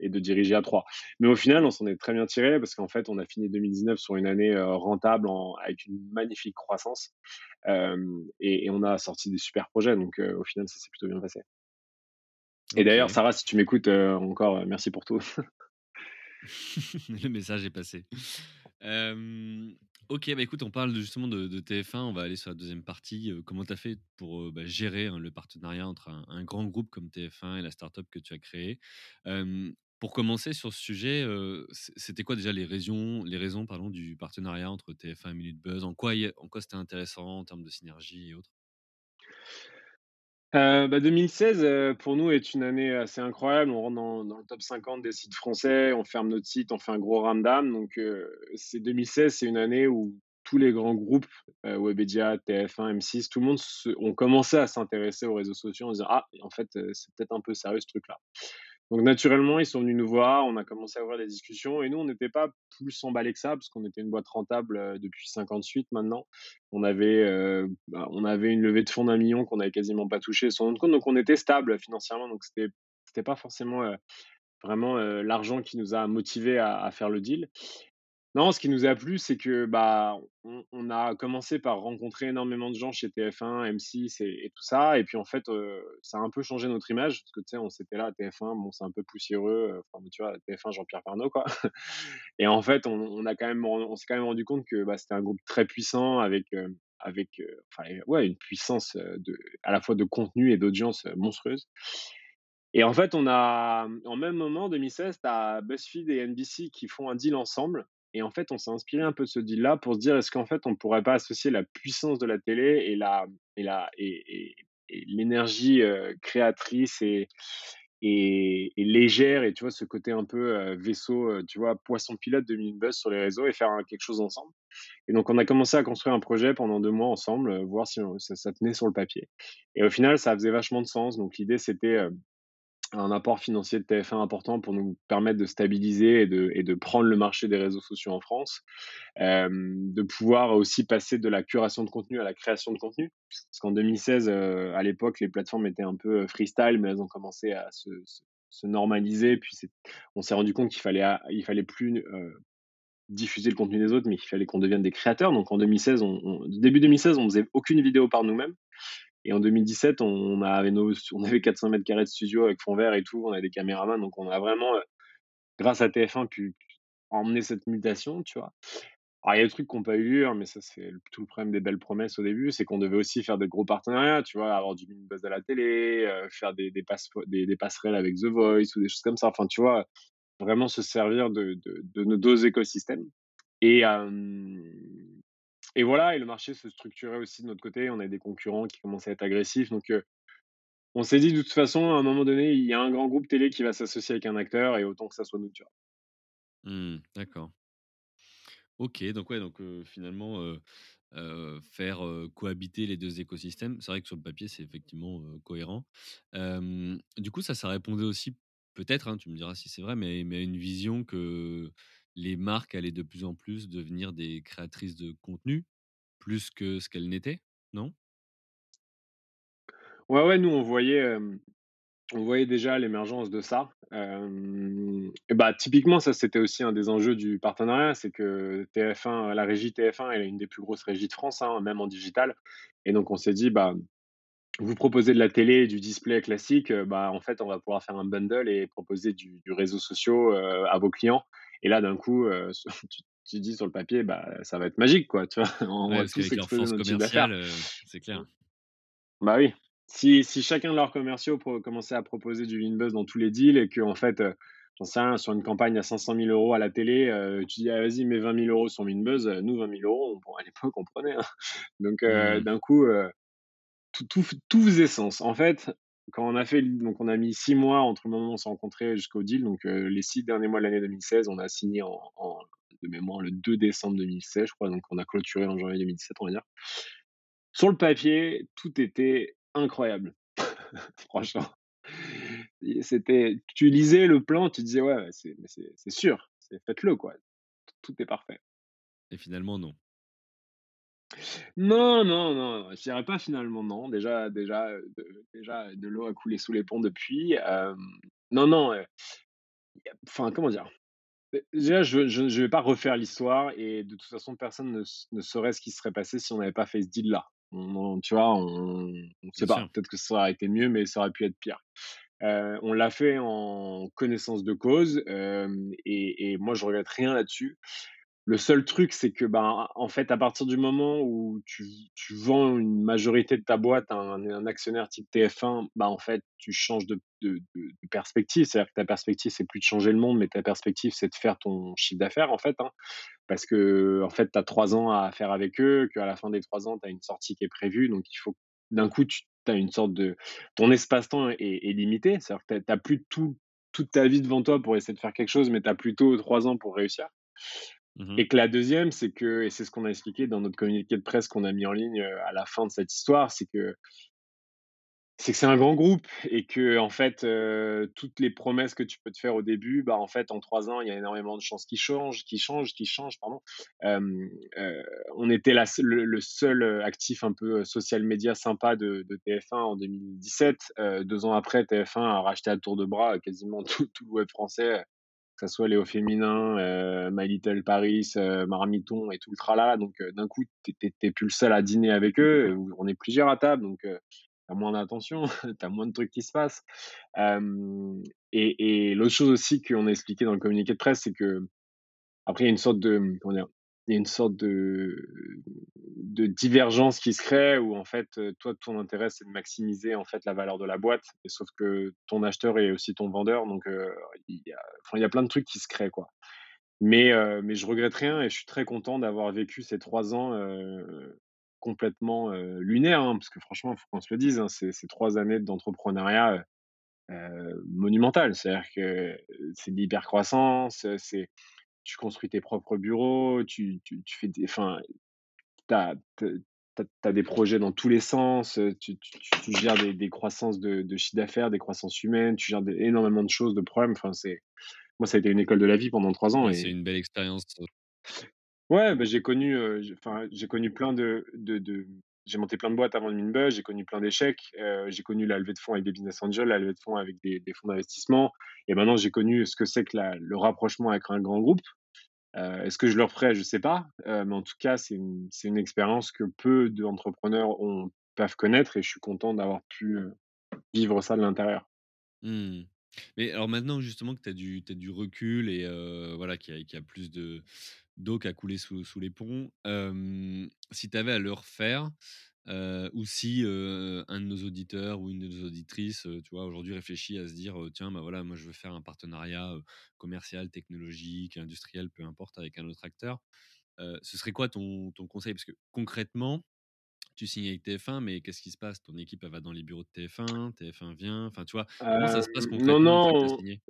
[SPEAKER 1] et de diriger à 3. Mais au final, on s'en est très bien tiré parce qu'en fait, on a fini 2019 sur une année, heu, rentable en avec une magnifique croissance, hem et et on a sorti des super projets donc au final, ça s'est plutôt bien passé. Et d'ailleurs. Sarah, si tu m'écoutes, encore, merci pour tout. [LAUGHS]
[SPEAKER 2] Le message est passé. OK, bah, écoute, on parle justement de de TF1, on va aller sur la deuxième partie. Comment tu as fait pour, bah, gérer, hein, le partenariat entre un grand groupe comme TF1 et la start-up que tu as créée? Pour commencer sur ce sujet, c'était quoi déjà les raisons les raisons, pardon, du partenariat entre TF1 et Minute Buzz? En quoi en quoi c'était intéressant en termes de synergie et autres?
[SPEAKER 1] Heu, bah, 2016, heu, pour nous est une année assez incroyable. On rentre dans le top 50 des sites français, on ferme notre site, on fait un gros ramdam donc heu, c'est 2016, c'est une année où tous les grands groupes, Webedia, TF1, M6, tout le monde se ont commencé à s'intéresser aux réseaux sociaux en se disant: «Ah, en fait, c'est peut-être un peu sérieux ce truc-là». Donc naturellement, ils sont venus nous voir, on a commencé à ouvrir des discussions et nous, on n'était pas plus emballés que ça parce qu'on était une boîte rentable, heu, depuis 58 maintenant. On avait, heu, bah, on avait une levée de fonds d'1 000 000 qu'on avait quasiment pas touché notre compte, donc on était stable financièrement, donc c'était c'était pas forcément, heu, vraiment, l'argent qui nous a motivés à faire le deal. Non, ce qui nous a plu, c'est que, bah, on a commencé par rencontrer énormément de gens chez TF1, M6 et tout ça. Et puis en fait, ça a un peu changé notre image parce que, tu sais, on s'était là, TF1, bon, c'est un peu poussiéreux, enfin, tu vois, TF1, Jean-Pierre Pernaut, quoi. [LAUGHS] Et en fait, on a quand même on s'est quand même rendu compte que, bah, c'était un groupe très puissant avec, avec, enfin, ouais, une puissance, de à la fois de contenu et d'audience, monstrueuse. Et en fait, on a en même moment, 2016, tu as BuzzFeed et NBC qui font un deal ensemble et en fait, on s'est inspiré un peu de ce deal-là pour se dire: «Est-ce qu'en fait, on pourrait pas associer la puissance de la télé et la et la et l'énergie, heu, créatrice et et légère et tu vois, ce côté un peu, heu, vaisseau, heu, tu vois, poisson pilote de Minibuzz sur les réseaux et faire quelque chose ensemble?» et donc on a commencé à construire un projet pendant 2 mois ensemble, voir si ça tenait sur le papier et au final, ça faisait vachement de sens donc l'idée, c'était, un apport financier de TF1 important pour nous permettre de stabiliser et de et de prendre le marché des réseaux sociaux en France. De pouvoir aussi passer de la curation de contenu à la création de contenu. Parce qu'en 2016, heu, à l'époque, les plateformes étaient un peu, freestyle, mais elles ont commencé à se se se normaliser. Puis on s'est rendu compte qu'il fallait a il fallait plus, diffuser le contenu des autres, mais qu'il fallait qu'on devienne des créateurs. Donc en 2016, on on début 2016, on faisait aucune vidéo par nous-mêmes. Et en 2017, on avait nos on avait 400 mètres carrés de studio avec fond vert et tout, on avait des caméramans, donc on a vraiment, heu, grâce à TF1 pu emmener cette mutation, tu vois? Alors il y a des trucs qui ont pas eu lieu, hein, mais ça c'est tout le problème des belles promesses au début, c'est qu'on devait aussi faire de gros partenariats, tu vois? Avoir du Minibuzz à la télé, heu, faire des des passe des des passerelles avec The Voice ou des choses comme ça. Enfin, tu vois? Vraiment se servir de nos 2 écosystèmes et et voilà et le marché se structurait aussi de notre côté. On avait des concurrents qui commençaient à être agressifs donc on s'est dit: «De toute façon, à un moment donné, il y a un grand groupe télé qui va s'associer avec un acteur et autant que ça soit nous», tu vois?
[SPEAKER 2] D'accord. OK, donc ouais, donc finalement, faire, cohabiter les 2 écosystèmes, c'est vrai que sur le papier, c'est effectivement, cohérent. Du coup, ça, ça répondait aussi peut-être, hein, tu me diras si c'est vrai, mais mais à une vision que les marques allaient de plus en plus devenir des créatrices de contenu, plus que ce qu'elles n'étaient, non?
[SPEAKER 1] Ouais, ouais, nous on voyait, on voyait déjà l'émergence de ça. Et bah, typiquement, ça, c'était aussi un des enjeux du partenariat, c'est que TF1, la régie TF1, elle est une des plus grosses régies de France, hein, même en digital et donc on s'est dit: «Bah, vous proposez de la télé et du display classique, bah, en fait, on va pouvoir faire un bundle et proposer du sociaux, heu, à vos clients» et là, d'un coup, [LAUGHS] heu, tu tu dis sur le papier, bah, ça va être magique, quoi, tu vois? [LAUGHS] On
[SPEAKER 2] Ouais,
[SPEAKER 1] va tous exploser notre chiffre d'affaires.
[SPEAKER 2] heu, c'est clair.
[SPEAKER 1] Bah oui. Si si chacun de leurs commerciaux commençait à proposer du Winbuzz dans tous les deals et qu'en fait, heu, j'en sais rien, sur une campagne à 500 000 € à la télé, tu dis: «Ah vas-y, mets 20 000 € sur Winbuzz», nous 20 000 €, on prend à l'époque, on prenait, hein. Donc
[SPEAKER 2] Mmh.
[SPEAKER 1] d'un coup, tout tout tout faisait sens. En fait, quand on a fait donc on a mis 6 mois entre le moment où on s'est rencontrés jusqu'au deal, donc heu, les 6 derniers mois de l'année 2016, on a signé en en de mémoire le 2 décembre 2016, je crois, donc on a clôturé en janvier 2017, on va dire. Sur le papier, tout était incroyable. [LAUGHS] Franchement, c'était tu lisais le plan, tu disais: «Ouais, c'est sûr, faites-le quoi, tout est parfait».
[SPEAKER 2] Et finalement, non.
[SPEAKER 1] Non, non, non, je dirais pas finalement non. Déjà déjà, de déjà de l'eau a coulé sous les ponts depuis, non, non, enfin comment dire? Dé déjà je je vais pas refaire l'histoire et de toute façon personne ne ne saurait ce qui serait passé si on n'avait pas fait ce deal là. On on tu vois, on
[SPEAKER 2] Bien
[SPEAKER 1] sait pas, peut-être que ça aurait été mieux, mais ça aurait pu être pire. On l'a fait en connaissance de cause, et et moi je regrette rien là-dessus. Le seul truc, c'est que, ben, en fait, à partir du moment où tu vends une majorité de ta boîte à un actionnaire type TF1, bah, en fait, tu changes de perspective. C'est-à-dire que ta perspective, c'est plus de changer le monde, mais ta perspective, c'est de faire ton chiffre d'affaires, en fait, hein. Parce que en fait, tu as 3 ans à faire avec eux, qu'à la fin des 3 ans, tu as une sortie qui est prévue, donc il faut d'un coup, tu as une sorte de ton espace-temps est limité. C'est-à-dire que tu as plus tout toute ta vie devant toi pour essayer de faire quelque chose, mais tu as plutôt 3 ans pour réussir.
[SPEAKER 2] Mmh
[SPEAKER 1] Et que la deuxième, c'est que et c'est ce qu'on a expliqué dans notre communiqué de presse qu'on a mis en ligne, à la fin de cette histoire, c'est que C'est que c'est un grand groupe et que en fait, toutes les promesses que tu peux te faire au début, bah, en fait, en 3 ans, il y a énormément de chances qui changent qui changent qui changent, on était le seul, actif un peu, social media sympa de de TF1 en 2017. Heu, 2 ans après, TF1 a racheté à tour de bras, quasiment [LAUGHS] tout tout le web français, ça soit Léo Féminin, heu, My Little Paris, heu, Marmiton et tout le tralala. Donc, heu, d'un coup, tu es tu es plus le seul à dîner avec eux. On est plusieurs à table, donc, tu as moins d'attention, [LAUGHS] tu as moins de trucs qui se passent. Et et l'autre chose aussi qu'on a expliqué dans le communiqué de presse, c'est qu'après il y a une sorte de, comment dire? Il y a une sorte de divergence qui se crée où en fait, heu, toi, ton intérêt, c'est de maximiser en fait la valeur de la boîte sauf que ton acheteur est aussi ton vendeur donc, heu, il y a plein de trucs qui se créent, quoi. Mais, heu, mais je regrette rien et je suis très content d'avoir vécu ces 3 ans, heu, complètement, lunaires, hein, parce que franchement, faut qu'on se le dise, hein, c'est c'est 3 années d'entrepreneuriat, heu heu, monumentales. C'est-à-dire que c'est de l'hypercroissance, c'est tu construis tes propres bureaux, tu tu tu fais des enfin, tu as des projets dans tous les sens, tu tu gères des des croissances de de chiffre d'affaires, des croissances humaines, tu gères des énormément de choses, de problèmes, enfin, c'est moi, ça a été une école de la vie pendant 3 ans
[SPEAKER 2] Ouais, c'est une belle expérience,
[SPEAKER 1] Ouais, bah, j'ai connu, j'ai connu plein de de de j'ai monté plein de boîtes avant Minbuzz, j'ai connu plein d'échecs, heu, j'ai connu la levée de fonds avec des business angels, la levée de fonds avec des fonds d'investissement et maintenant j'ai connu ce que c'est que le rapprochement avec un grand groupe. Heu, est-ce que je le referais? Je sais pas, heu, mais en tout cas, c'est une expérience que peu d'entrepreneurs peuvent connaître et je suis content d'avoir pu, vivre ça de l'intérieur.
[SPEAKER 2] Mmh. Mais alors maintenant justement que tu as du recul et voilà, qu'il y a plus de d'eau qui a coulé sous sous les ponts, si tu avais à le refaire, ou si, un de nos auditeurs ou une de nos auditrices, tu vois, aujourd'hui réfléchit à se dire, «Tiens, bah, voilà, moi je veux faire un partenariat, commercial, technologique, industriel, peu importe, avec un autre acteur», ce serait quoi ton ton conseil? Parce que concrètement, tu signes avec TF1, mais qu'est-ce qui se passe? Ton équipe, elle va dans les bureaux de TF1, TF1 vient, enfin, tu vois? Comment ça se passe
[SPEAKER 1] non,
[SPEAKER 2] concrètement
[SPEAKER 1] non,
[SPEAKER 2] signé?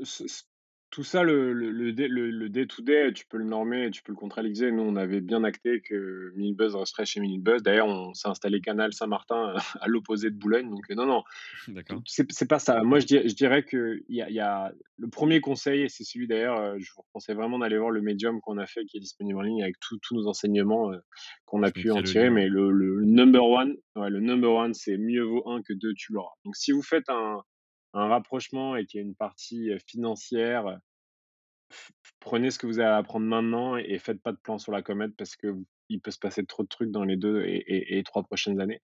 [SPEAKER 1] Tout ça, le le le day le le day to day, tu peux le normer, tu peux le contractualiser. Nous, on avait bien acté que Minibuzz resterait chez Minibuzz. D'ailleurs, on s'est installé Canal Saint-Martin [LAUGHS] à l'opposé de Boulogne, donc heu, non, non, [LAUGHS]
[SPEAKER 2] D'accord.
[SPEAKER 1] c'est pas ça. Moi, je dirais je dirais qu'il y a y a le premier conseil et c'est celui d'ailleurs, heu, je vous conseille vraiment d'aller voir le médium qu'on a fait, qui est disponible en ligne avec tous nos enseignements, heu, qu'on a
[SPEAKER 2] Je
[SPEAKER 1] pu en tirer. Mais le le number one, ouais, le number one, c'est mieux vaut un que 2, tu l'auras. Donc si vous faites un un rapprochement et qu'il y a une partie, financière, prenez ce que vous avez à apprendre maintenant et faites pas de plan sur la comète parce que il peut se passer trop de trucs dans les 2 et et et 3 prochaines années.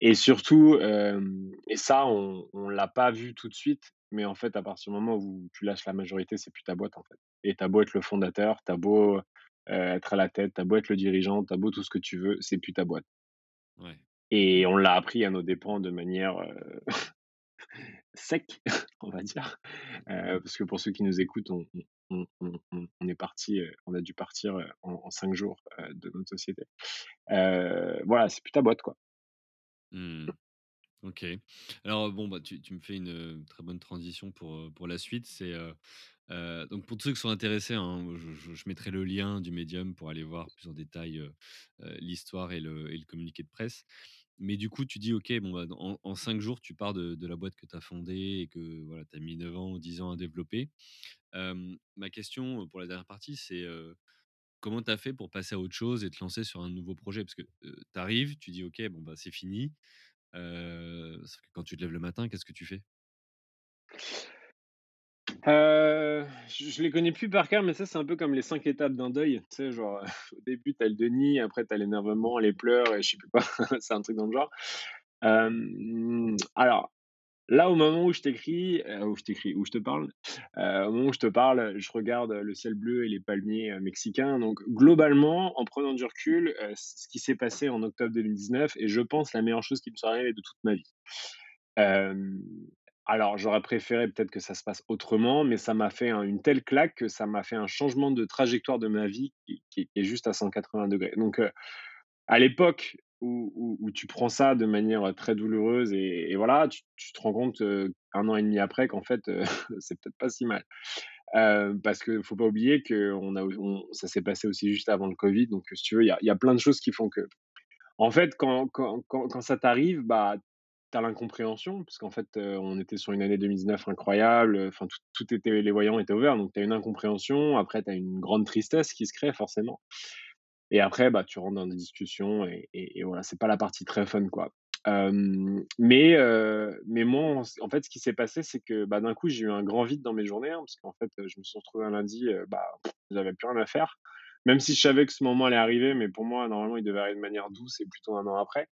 [SPEAKER 1] Et surtout, et ça, on on l'a pas vu tout de suite, mais en fait, à partir du moment où tu lâches la majorité, c'est plus ta boîte, en fait. Et tu beau être le fondateur, tu beau, être à la tête, tu beau être le dirigeant, tu beau tout ce que tu veux, c'est plus ta boîte.
[SPEAKER 2] Ouais.
[SPEAKER 1] Et on l'a appris à nos dépens de manière, sec, [LAUGHS] on va dire. Heu, parce que pour ceux qui nous écoutent, on est parti, heu, on a dû partir, heu, en 5 jours, de notre société. Voilà, c'est plus ta boîte, quoi.
[SPEAKER 2] Mmh. OK. Alors, bon, bah, tu me fais une, très bonne transition pour, pour la suite. C'est, donc pour tous ceux qui sont intéressés, hein, je mettrai le lien du médium pour aller voir plus en détail, l'histoire et le et le communiqué de presse. Mais du coup, tu dis: «OK, bon, bah, en en 5 jours, tu pars de la boîte que tu as fondée et que, voilà, tu as mis 9 ans ou 10 ans à développer». Ma question, pour la dernière partie, c'est, comment tu as fait pour passer à autre chose et te lancer sur un nouveau projet? Parce que, heu, tu arrives, tu dis: «OK, bon, bah, c'est fini». Sauf que quand tu te lèves le matin, qu'est-ce que tu fais?
[SPEAKER 1] Heu, je les connais plus par cœur, mais ça, c'est un peu comme les 5 étapes d'un deuil. Tu sais, genre, [LAUGHS] au début, tu as le déni, après tu as l'énervement, les pleurs et je sais plus quoi. [LAUGHS] C'est un truc dans le genre. Hem, alors, là, au moment où je t'écris, heu, où je t'écris, où je te parle, heu, au moment où je te parle, je regarde le ciel bleu et les palmiers, mexicains. Donc globalement, en prenant du recul, ce qui s'est passé en octobre 2019 est, je pense, la meilleure chose qui me soit arrivée de toute ma vie. Alors j'aurais préféré peut-être que ça se passe autrement, mais ça m'a fait un une telle claque que ça m'a fait un changement de trajectoire de ma vie qui est juste à 180°. Donc, heu, à l'époque où tu prends ça de manière, très douloureuse et voilà, tu te rends compte, 1 an et demi après qu'en fait, [LAUGHS] c'est peut-être pas si mal. Parce que faut pas oublier on ça s'est passé aussi juste avant le covid, donc si tu veux, il y a plein de choses qui font que en fait, quand quand ça t'arrive, bah as l'incompréhension parce qu'en fait, on était sur une année 2019 incroyable, enfin tout tout était les voyants étaient ouverts donc tu as une incompréhension, après tu as une grande tristesse qui se crée forcément et après, bah, tu rentres dans des discussions et et et voilà, c'est pas la partie très fun, quoi. Mais mais moi, en fait, ce qui s'est passé, c'est que, bah, d'un coup, j'ai eu un grand vide dans mes journées, hein, parce qu'en fait, je me suis retrouvé un lundi, bah, j'avais plus rien à faire. Même si je savais que ce moment allait arriver, mais pour moi, normalement, il devait arriver de manière douce et plutôt un an après.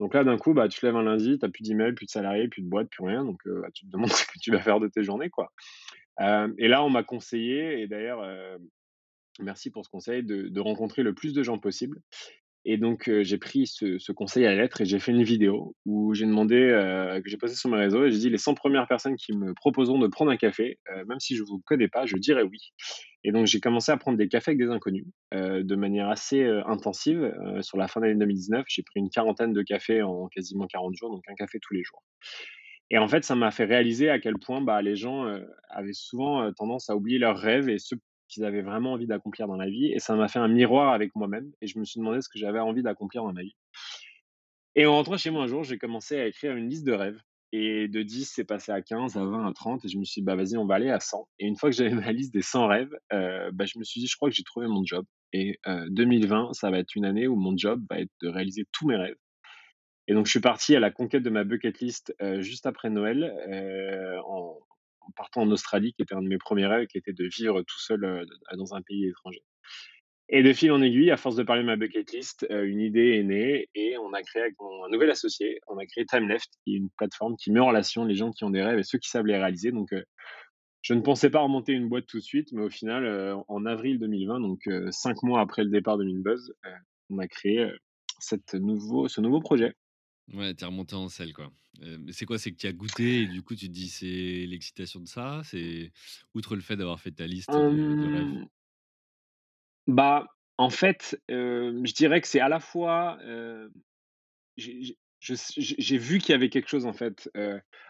[SPEAKER 1] Donc là, d'un coup, bah, tu te lèves un lundi, tu as plus d'emails, plus de salariés, plus de boîte, plus rien, donc bah, tu te demandes [LAUGHS] ce que tu vas faire de tes journées, quoi. Et là, on m'a conseillé et d'ailleurs, merci pour ce conseil, de rencontrer le plus de gens possible. Et donc j'ai pris ce ce conseil à la lettre et j'ai fait une vidéo où j'ai demandé, que j'ai postée sur mes réseaux et j'ai dit: «Les 100 premières personnes qui me proposeront de prendre un café, même si je vous connais pas, je dirai oui» et donc j'ai commencé à prendre des cafés avec des inconnus, heu, de manière assez, heu, intensive, heu, sur la fin de l'année 2019. J'ai pris une quarantaine de cafés en quasiment 40 jours, donc un café tous les jours. Et en fait, ça m'a fait réaliser à quel point, bah, les gens, avaient souvent, tendance à oublier leurs rêves et ceux qu'ils avaient vraiment envie d'accomplir dans la vie. Et ça m'a fait un miroir avec moi-même et je me suis demandé ce que j'avais envie d'accomplir dans ma vie. Et en rentrant chez moi un jour, j'ai commencé à écrire une liste de rêves et de 10, c'est passé à 15, à 20, à 30 et je me suis dit: «Bah, vas-y, on va aller à 100» et une fois que j'avais ma liste des 100 rêves, heu, bah, je me suis dit: «Je crois que j'ai trouvé mon job» et heu, 2020, ça va être une année où mon job va être de réaliser tous mes rêves. Et donc je suis parti à la conquête de ma bucket list, heu, juste après Noël, en en partant en Australie, qui était un de mes premiers rêves, qui était de vivre tout seul, dans un pays étranger et de fil en aiguille, à force de parler de ma bucket list, heu, une idée est née et on a créé avec mon nouvel associé, on a créé Timeleft, qui est une plateforme qui met en relation les gens qui ont des rêves et ceux qui savent les réaliser donc heu, je ne pensais pas remonter une boîte tout de suite, mais au final, heu, en avril 2020, donc heu, 5 mois après le départ de Minbuzz, on a créé, heu, cette nouveau ce nouveau projet.
[SPEAKER 2] Ouais, tu es remonté en selle, quoi. Mais c'est quoi? C'est que tu as goûté et du coup, tu te dis: «C'est l'excitation de ça?» C'est outre le fait d'avoir fait ta liste de de rêves?
[SPEAKER 1] Bah, en fait, hem, je dirais que c'est à la fois, heu j'ai vu qu'il y avait quelque chose en fait,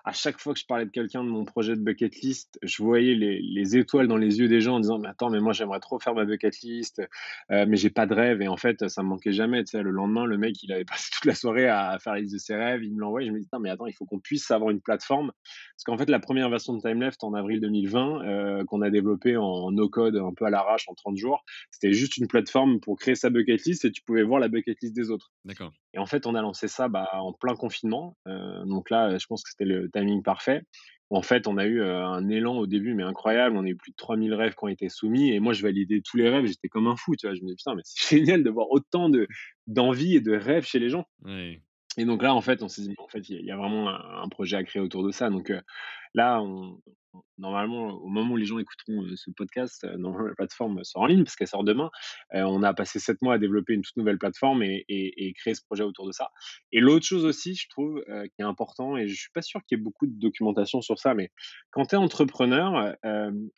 [SPEAKER 1] à chaque fois que je parlais de quelqu'un de mon projet de bucket list, je voyais les les étoiles dans les yeux des gens en disant: «Mais attends, mais moi j'aimerais trop faire ma bucket list, mais j'ai pas de rêve» et en fait, ça me manquait jamais, tu sais? Le lendemain, le mec, il avait [LAUGHS] passé toute la soirée à faire la liste de ses rêves, il me l'envoie et je me dis: «Non mais attends, il faut qu'on puisse avoir une plateforme». Parce qu'en fait, la première version de Timeleft en avril 2020, heu, qu'on a développée en no code, un peu à l'arrache en 30 jours, c'était juste une plateforme pour créer sa bucket list et tu pouvais voir la bucket list des autres.
[SPEAKER 2] D'accord.
[SPEAKER 1] Et en fait, on a lancé ça, bah, en plein confinement, heu, donc là, je pense que c'était le timing parfait. En fait, on a eu, heu, un élan au début, mais incroyable. On a eu plus de 3000 rêves qui ont été soumis et moi, je validais tous les rêves, j'étais comme un fou, tu vois? Je me dis: «Putain, mais c'est [LAUGHS] génial de voir autant de d'envie et de rêves chez les gens». Et donc là, en fait, on s'est dit: «Mais en fait, il y a vraiment un projet à créer autour de ça». Donc heu, là, on normalement, au moment où les gens écouteront, ce podcast, la plateforme sort en ligne parce qu'elle sort demain. On a passé 7 mois à développer une toute nouvelle plateforme et créer ce projet autour de ça. Et l'autre chose aussi, je trouve, qui est important et je suis pas sûr qu'il y ait beaucoup de documentation sur ça, mais quand tu es entrepreneur,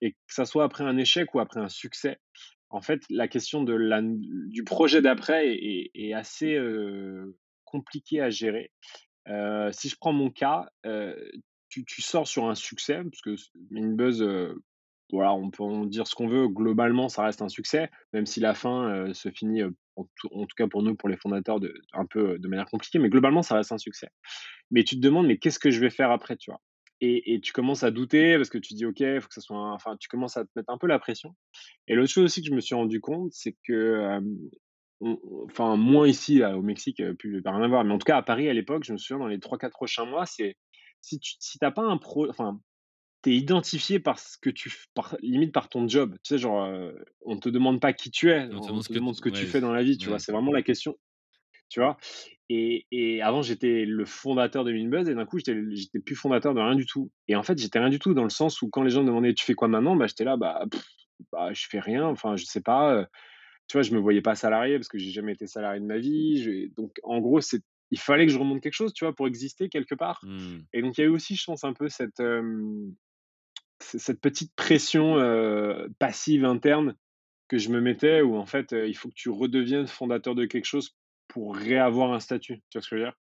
[SPEAKER 1] et que ça soit après un échec ou après un succès, en fait, la question du projet d'après est assez, compliquée à gérer. Si je prends mon cas, heu, tu sors sur un succès parce que Minbuzz, heu, voilà, on peut en dire ce qu'on veut, globalement, ça reste un succès, même si la fin, heu, se finit, heu, en tout cas pour nous, pour les fondateurs, de un peu, de manière compliquée, mais globalement, ça reste un succès. Mais tu te demandes: «Mais qu'est-ce que je vais faire après?» tu vois? Et et tu commences à douter parce que tu dis: «OK, il faut que ça soit un» enfin, tu commences à te mettre un peu la pression. Et l'autre chose aussi que je me suis rendu compte, c'est que, enfin, moins ici, au Mexique, plus rien à voir, mais en tout cas à Paris, à l'époque, je me souviens dans les 3-4 prochains mois, c'est si tu si tu as pas un pro enfin, tu es identifié par ce que tu par limite par ton job. Tu sais, genre, on te demande pas qui tu es,
[SPEAKER 2] On te
[SPEAKER 1] on
[SPEAKER 2] demande ce
[SPEAKER 1] te
[SPEAKER 2] que
[SPEAKER 1] demande
[SPEAKER 2] tu
[SPEAKER 1] ce que tu
[SPEAKER 2] ouais,
[SPEAKER 1] fais dans la vie, tu vois? C'est vraiment la question, tu vois? Et et avant, j'étais le fondateur de Minbuzz et d'un coup, j'étais j'étais plus fondateur de rien du tout. Et en fait, j'étais rien du tout dans le sens où quand les gens me demandaient: «Tu fais quoi maintenant?» bah, j'étais là: «Bah, pff, bah, je fais rien, enfin, je sais pas, heu». Tu vois, je me voyais pas salarié parce que j'ai jamais été salarié de ma vie. Donc en gros, c'est il fallait que je remonte quelque chose, tu vois, pour exister quelque part.
[SPEAKER 2] mmh.
[SPEAKER 1] Et donc il y a eu aussi, je pense, un peu cette, cette petite pression, passive interne que je me mettais où en fait, il faut que tu redeviennes fondateur de quelque chose pour réavoir un statut. Tu vois ce que je veux dire?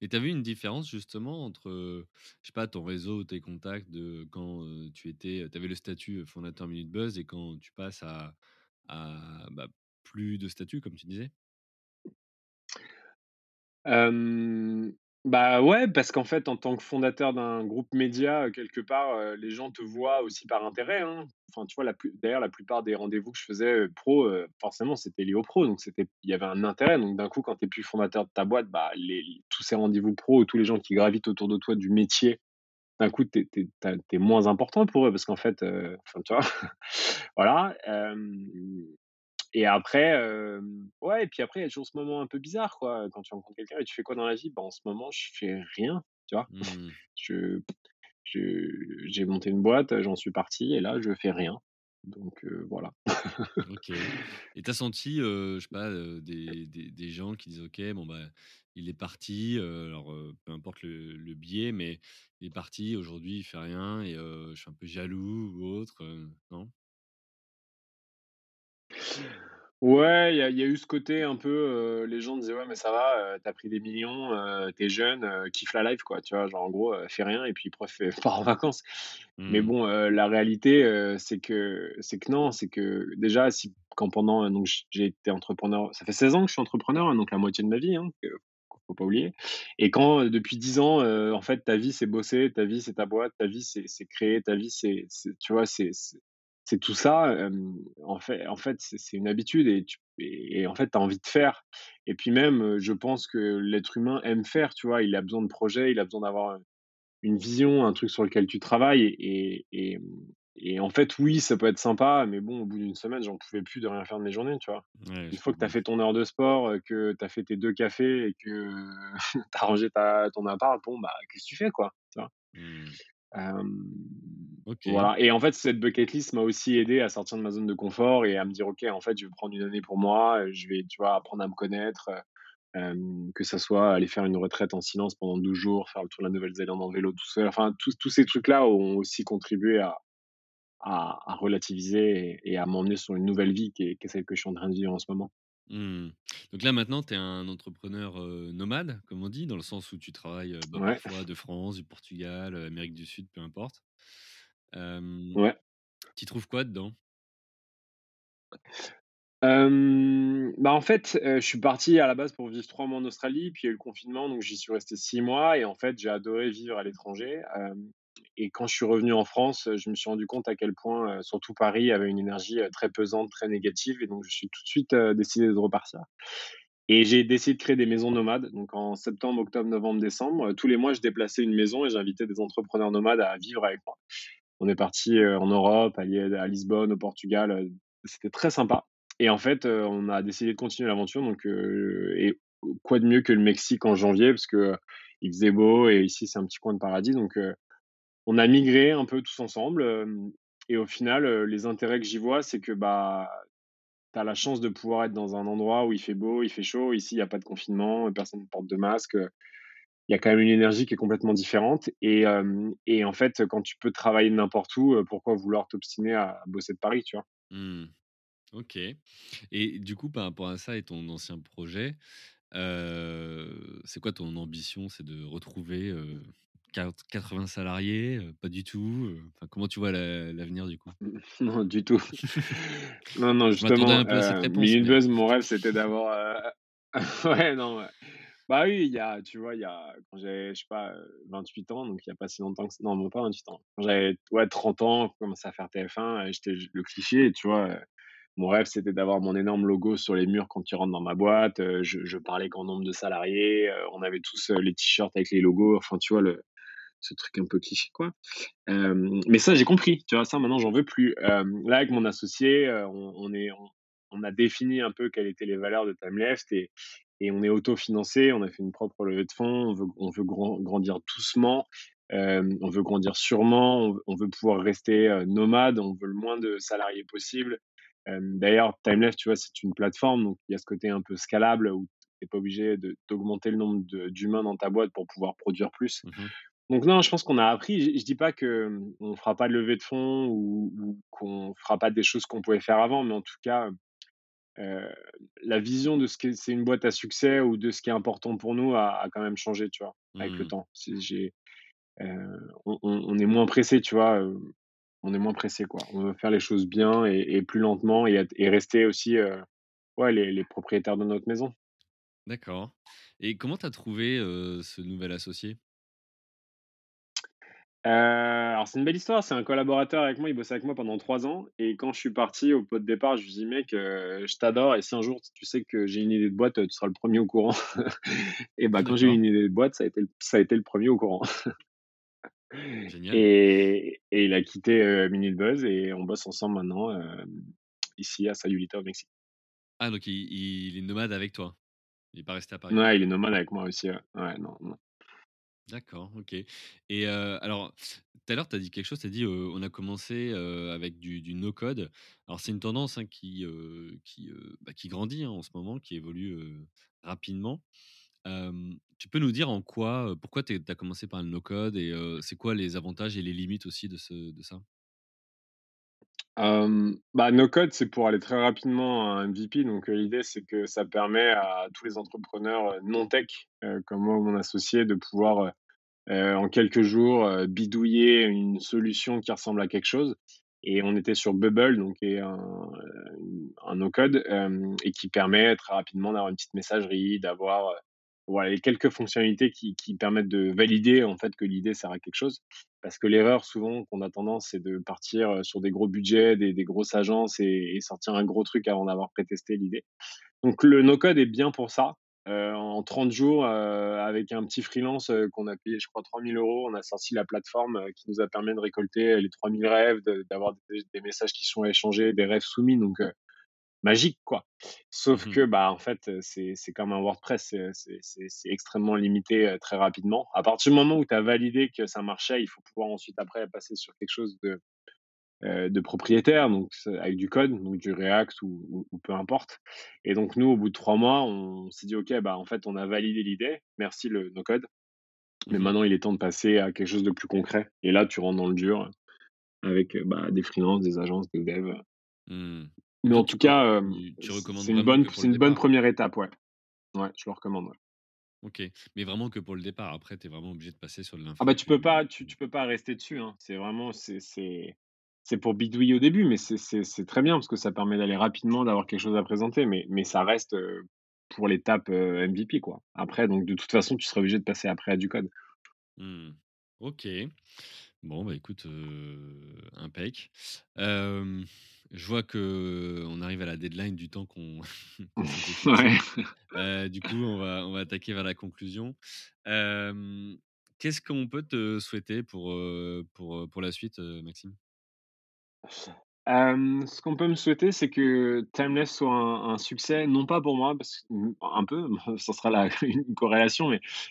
[SPEAKER 2] Et tu as vu une différence justement entre, je sais pas, ton réseau, tes contacts de quand, tu étais tu avais le statut, fondateur Minute Buzz et quand tu passes à à, bah, plus de statut comme tu disais?
[SPEAKER 1] Bah, ouais, parce qu'en fait, en tant que fondateur d'un groupe média, quelque part, les gens te voient aussi par intérêt, hein. Enfin, tu vois, d'ailleurs, la plupart des rendez-vous que je faisais, heu, pro, forcément, c'était lié aux pros, donc il y avait un intérêt. Donc d'un coup, quand tu es plus fondateur de ta boîte, bah, tous ces rendez-vous pro, tous les gens qui gravitent autour de toi du métier, d'un coup, tu es tu moins important pour eux parce qu'en fait, enfin, tu vois? [LAUGHS] Voilà, et après, ouais et puis après, il y a toujours ce moment un peu bizarre, quoi, quand tu rencontres quelqu'un et tu fais quoi dans la vie? Bah, en ce moment, je fais rien, tu vois?
[SPEAKER 2] Mmh. [LAUGHS]
[SPEAKER 1] Je j'ai monté une boîte, j'en suis parti et là, je fais rien. Donc voilà.
[SPEAKER 2] OK et tu as senti, je sais pas, des des des gens qui disent: «OK, bon, bah, il est parti, alors, peu importe le le biais, mais il est parti, aujourd'hui, il fait rien et je suis un peu jaloux» ou autre, non?
[SPEAKER 1] Ouais, il y a il y a eu ce côté un peu, heu, les gens disaient: «Ouais, mais ça va, heu, tu pris des millions, heu, tu jeune, kiffe la life, quoi». Tu vois? Genre, en gros, fais rien et puis prof, [LAUGHS] part en vacances. Mais
[SPEAKER 2] Mmh.
[SPEAKER 1] bon, la réalité, c'est que c'est que non, c'est que déjà si quand pendant, donc j'ai été entrepreneur ça fait 16 ans que je suis entrepreneur, hein, donc la moitié de ma vie, hein, que faut pas oublier et quand, depuis 10 ans, en fait, ta vie, c'est bosser, ta vie, c'est ta boîte, ta vie, c'est créer, ta vie, c'est tu vois? C'est c'est tout ça, en fait en fait, c'est une habitude et tu et et en fait, tu as envie de faire et puis même, je pense que l'être humain aime faire, tu vois? Il a besoin de projets, il a besoin d'avoir, une vision, un truc sur lequel tu travailles et et mmh et en fait, oui, ça peut être sympa, mais bon, au bout d'une semaine, j'en pouvais plus de rien faire de mes journées, tu vois?
[SPEAKER 2] Ouais,
[SPEAKER 1] Une fois que tu as fait ton heure de sport, que tu as fait tes 2 cafés et que [LAUGHS] tu as rangé ta ton appart, bon, bah, qu'est-ce que tu fais, quoi? Tu vois?
[SPEAKER 2] Mmh.
[SPEAKER 1] Voilà et en fait, cette bucket list m'a aussi aidé à sortir de ma zone de confort et à me dire: «OK, en fait, je vais prendre une année pour moi, heu, je vais, tu vois, apprendre à me connaître», heu, hem, que ça soit aller faire une retraite en silence pendant 12 jours, faire le tour de la Nouvelle-Zélande en vélo tout seul. Enfin, tous ces trucs-là ont aussi contribué à à à relativiser et et à m'emmener sur une nouvelle vie qui est qui est celle que je suis en train de vivre en ce moment.
[SPEAKER 2] Mmh. Donc là, maintenant, tu es un entrepreneur, nomade, comme on dit, dans le sens où tu travailles, heu, bah,
[SPEAKER 1] Ouais,
[SPEAKER 2] parfois de France, du Portugal, Amérique du Sud, peu importe.
[SPEAKER 1] Ouais.
[SPEAKER 2] tu trouves quoi dedans?
[SPEAKER 1] Bah, en fait, je suis parti à la base pour vivre 3 mois en Australie, puis il y a eu le confinement, donc j'y suis resté 6 mois et en fait, j'ai adoré vivre à l'étranger, et quand je suis revenu en France, je me suis rendu compte à quel point, surtout Paris avait une énergie, très pesante, très négative et donc je suis tout de suite, décidé de repartir et j'ai décidé de créer des maisons nomades. Donc en septembre, octobre, novembre, décembre, tous les mois, je déplaçais une maison et j'invitais des entrepreneurs nomades à vivre avec moi. On est parti, en Europe, à Li à Lisbonne, au Portugal, c'était très sympa et en fait, on a décidé de continuer l'aventure donc et quoi de mieux que le Mexique en janvier parce que, il faisait beau et ici, c'est un petit coin de paradis donc on a migré un peu tous ensemble, et au final, les intérêts que j'y vois, c'est que, bah, tu as la chance de pouvoir être dans un endroit où il fait beau, il fait chaud. Ici, il y a pas de confinement, personne ne porte de masque, il y a quand même une énergie qui est complètement différente et et en fait, quand tu peux travailler n'importe où, pourquoi vouloir t'obstiner à bosser de Paris, tu vois?
[SPEAKER 2] Mmh. OK et du coup, par rapport à ça et ton ancien projet, c'est quoi ton ambition? C'est de retrouver, heu, quat 80 salariés, pas du tout? Enfin, comment tu vois l'a l'avenir, du coup? [LAUGHS]
[SPEAKER 1] Non, du tout. Non, non, justement,
[SPEAKER 2] un peu à cette réponse, mais
[SPEAKER 1] buzz, mon rêve, c'était d'avoir, [LAUGHS] ouais, non, ouais. Bah, oui, il y a tu vois, il y a quand j'avais, je sais pas, heu, 28 ans, donc il y a pas si longtemps que non, pas 28 ans. Quand j'avais, ouais, 30 ans, je commençais à faire TF1 et j'étais le cliché, tu vois, heu, mon rêve, c'était d'avoir mon énorme logo sur les murs quand tu rentres dans ma boîte, heu, je parlais qu'en nombre de salariés, on avait tous, les t-shirts avec les logos, enfin, tu vois, le ce truc un peu cliché, quoi. Mais ça, j'ai compris, tu vois? Ça, maintenant, j'en veux plus. Là, avec mon associé, on est on a défini un peu quelles étaient les valeurs de Timeleft et et on est autofinancé. On a fait une propre levée de fonds. On veut on veut gran grandir doucement, hem, on veut grandir sûrement, on veut on veut pouvoir rester, heu, nomade, on veut le moins de salariés possible. Hem, d'ailleurs, Timeleft, tu vois, c'est une plateforme, donc il y a ce côté un peu scalable où tu es pas obligé d'augmenter le nombre d'humains dans ta boîte pour pouvoir produire plus.
[SPEAKER 2] mmh
[SPEAKER 1] Donc non, je pense qu'on a appris. Je je dis pas que, mmh, on fera pas de levée de fonds ou ou qu'on fera pas des choses qu'on pouvait faire avant, mais en tout cas, heu, la vision de ce que c'est une boîte à succès ou de ce qui est important pour nous a a quand même changé, tu vois? Avec le
[SPEAKER 2] Mmh.
[SPEAKER 1] temps. J'ai, heu, on est moins pressé, tu vois? Heu, on est moins pressé, quoi. On veut faire les choses bien et et plus lentement et rester aussi, ouais, les les propriétaires de notre maison.
[SPEAKER 2] D'accord Et comment tu as trouvé, ce nouvel associé?
[SPEAKER 1] Heu, alors c'est une belle histoire, c'est un collaborateur avec moi, il bossait avec moi pendant 3 ans et quand je suis parti au pot de départ, je lui dis: «Mec, heu, je t'adore et si un jour tu sais que j'ai une idée de boîte, heu, tu seras le premier au courant». [LAUGHS] Et bah, quand j'ai eu une idée de boîte, ça a été le ça a été le premier au courant. [LAUGHS]
[SPEAKER 2] génial.
[SPEAKER 1] Et et il a quitté, heu, Minute et on bosse ensemble maintenant, ici à Sayulita au Mexique.
[SPEAKER 2] Ah donc il il est nomade avec toi? Il est pas resté à Paris?
[SPEAKER 1] Ouais, il est nomade avec moi aussi, ouais. Ouais, non, non.
[SPEAKER 2] D'accord, OK et alors tout à l'heure tu as dit quelque chose, tu as dit, heu: «On a commencé, avec du no code». Alors c'est une tendance, hein, qui, qui, bah, qui grandit, hein, en ce moment, qui évolue, rapidement. Tu peux nous dire en quoi, pourquoi tu as commencé par le no code et c'est quoi les avantages et les limites aussi de ce de ça?
[SPEAKER 1] Hem, bah, no code, c'est pour aller très rapidement à un MVP donc heu, l'idée, c'est que ça permet à tous les entrepreneurs, heu, non tech, heu, comme moi ou mon associé de pouvoir, en quelques jours, bidouiller une solution qui ressemble à quelque chose. Et on était sur Bubble, donc est un, un no-code, hem et qui permet très rapidement d'avoir une petite messagerie, d'avoir, voilà, les quelques fonctionnalités qui qui permettent de valider, en fait, que l'idée sert à quelque chose. Parce que l'erreur souvent qu'on a tendance, c'est de partir, heu, sur des gros budgets, des des grosses agences et et sortir un gros truc avant d'avoir pré-testé l'idée. Donc le no-code est bien pour ça. Heu, en 30 jours, heu, avec un petit freelance, heu, qu'on a payé, je crois 3 000 €, on a sorti la plateforme, heu, qui nous a permis de récolter les 3 000 rêves, d'avoir des des messages qui sont échangés, des rêves soumis, donc magique, quoi. Sauf
[SPEAKER 2] Mmh
[SPEAKER 1] que, bah, en fait, c'est comme un WordPress, c'est, extrêmement limité, très rapidement. À partir du moment où tu as validé que ça marchait, il faut pouvoir ensuite après passer sur quelque chose de de propriétaire, donc avec du code, donc du React ou ou ou peu importe et donc nous, au bout de 3 mois, on s'est dit: «OK, bah, en fait, on a validé l'idée, merci le no code, mais
[SPEAKER 2] Mmh
[SPEAKER 1] maintenant il est temps de passer à quelque chose de plus concret» et là, tu rentres dans le dur avec, bah, des freelances, des agences, des devs,
[SPEAKER 2] Mmh.
[SPEAKER 1] Mais en tout cas,
[SPEAKER 2] recommandes
[SPEAKER 1] c'est une bonne c'est une bonne première étape, ouais. Ouais, je le recommande, ouais.
[SPEAKER 2] OK, mais vraiment que pour le départ. Après tu es vraiment obligé de passer sur de
[SPEAKER 1] Ah
[SPEAKER 2] l'infra
[SPEAKER 1] bah, tu peux pas tu tu peux pas rester dessus, hein. C'est vraiment c'est c'est pour bidouiller au début, mais c'est très bien parce que ça permet d'aller rapidement, d'avoir quelque chose à présenter, mais mais ça reste, pour l'étape, MVP, quoi. Après donc de toute façon, tu seras obligé de passer après à du code.
[SPEAKER 2] mmh. OK. Bon, bah, écoute, heu, impec. Je vois que on arrive à la deadline du temps qu'on [LAUGHS] [LAUGHS]
[SPEAKER 1] Ouais.
[SPEAKER 2] du coup, on va on va attaquer vers la conclusion. Qu'est-ce qu'on peut te souhaiter pour, pour, pour la suite, Maxime?
[SPEAKER 1] Ce qu'on peut me souhaiter, c'est que Timeless soit un succès, non pas pour moi, parce que mmh, un peu, [LAUGHS] ça sera une corrélation,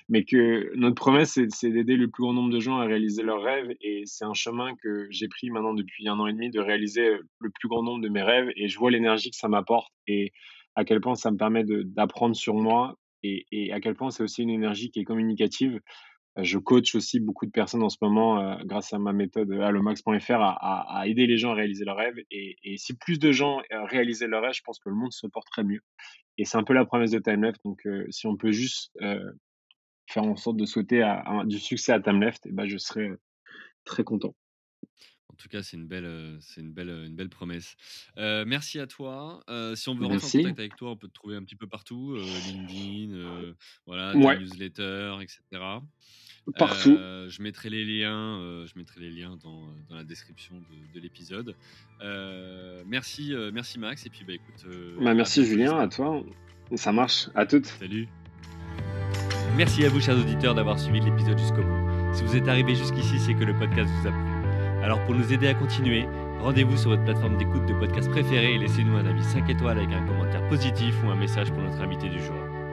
[SPEAKER 1] mais que notre promesse, c'est d'aider le plus grand nombre de gens à réaliser leurs rêves et c'est un chemin que j'ai pris maintenant depuis un an et demi de réaliser, le plus grand nombre de mes rêves et je vois l'énergie que ça m'apporte et à quel point ça me permet d'apprendre sur moi et à quel point c'est aussi une énergie qui est communicative je coach aussi beaucoup de personnes en ce moment, heu, grâce à ma méthode, heu, allomax.fr à à à aider les gens à réaliser leurs rêves et et si plus de gens, heu, réalisaient leurs rêves, je pense que le monde se porterait mieux et c'est un peu la promesse de Timeleft donc heu, si on peut juste, faire en sorte de souhaiter à du succès à Timeleft et bah, je serais, très content.
[SPEAKER 2] En tout cas, c'est une belle, c'est une belle, une belle promesse. Merci à toi. Si on veut rentrer en contact avec toi, on peut te trouver un petit peu partout, LinkedIn, voilà,
[SPEAKER 1] Ouais,
[SPEAKER 2] newsletter et cetera.
[SPEAKER 1] Partout.
[SPEAKER 2] Heu, je mettrai les liens, heu, je mettrai les liens dans, dans la description de de l'épisode. Heu, merci, merci Max et puis, bah, écoute,
[SPEAKER 1] Bah, merci Julien, à toi. Ça marche. À toutes.
[SPEAKER 2] Salut. Merci à vous, chers auditeurs, d'avoir suivi l'épisode jusqu'au bout. Si vous êtes arrivés jusqu'ici, c'est que le podcast vous a plu. Alors, pour nous aider à continuer, rendez-vous sur votre plateforme d'écoute de podcast préférée et laissez-nous un avis 5 étoiles avec un commentaire positif ou un message pour notre invité du jour.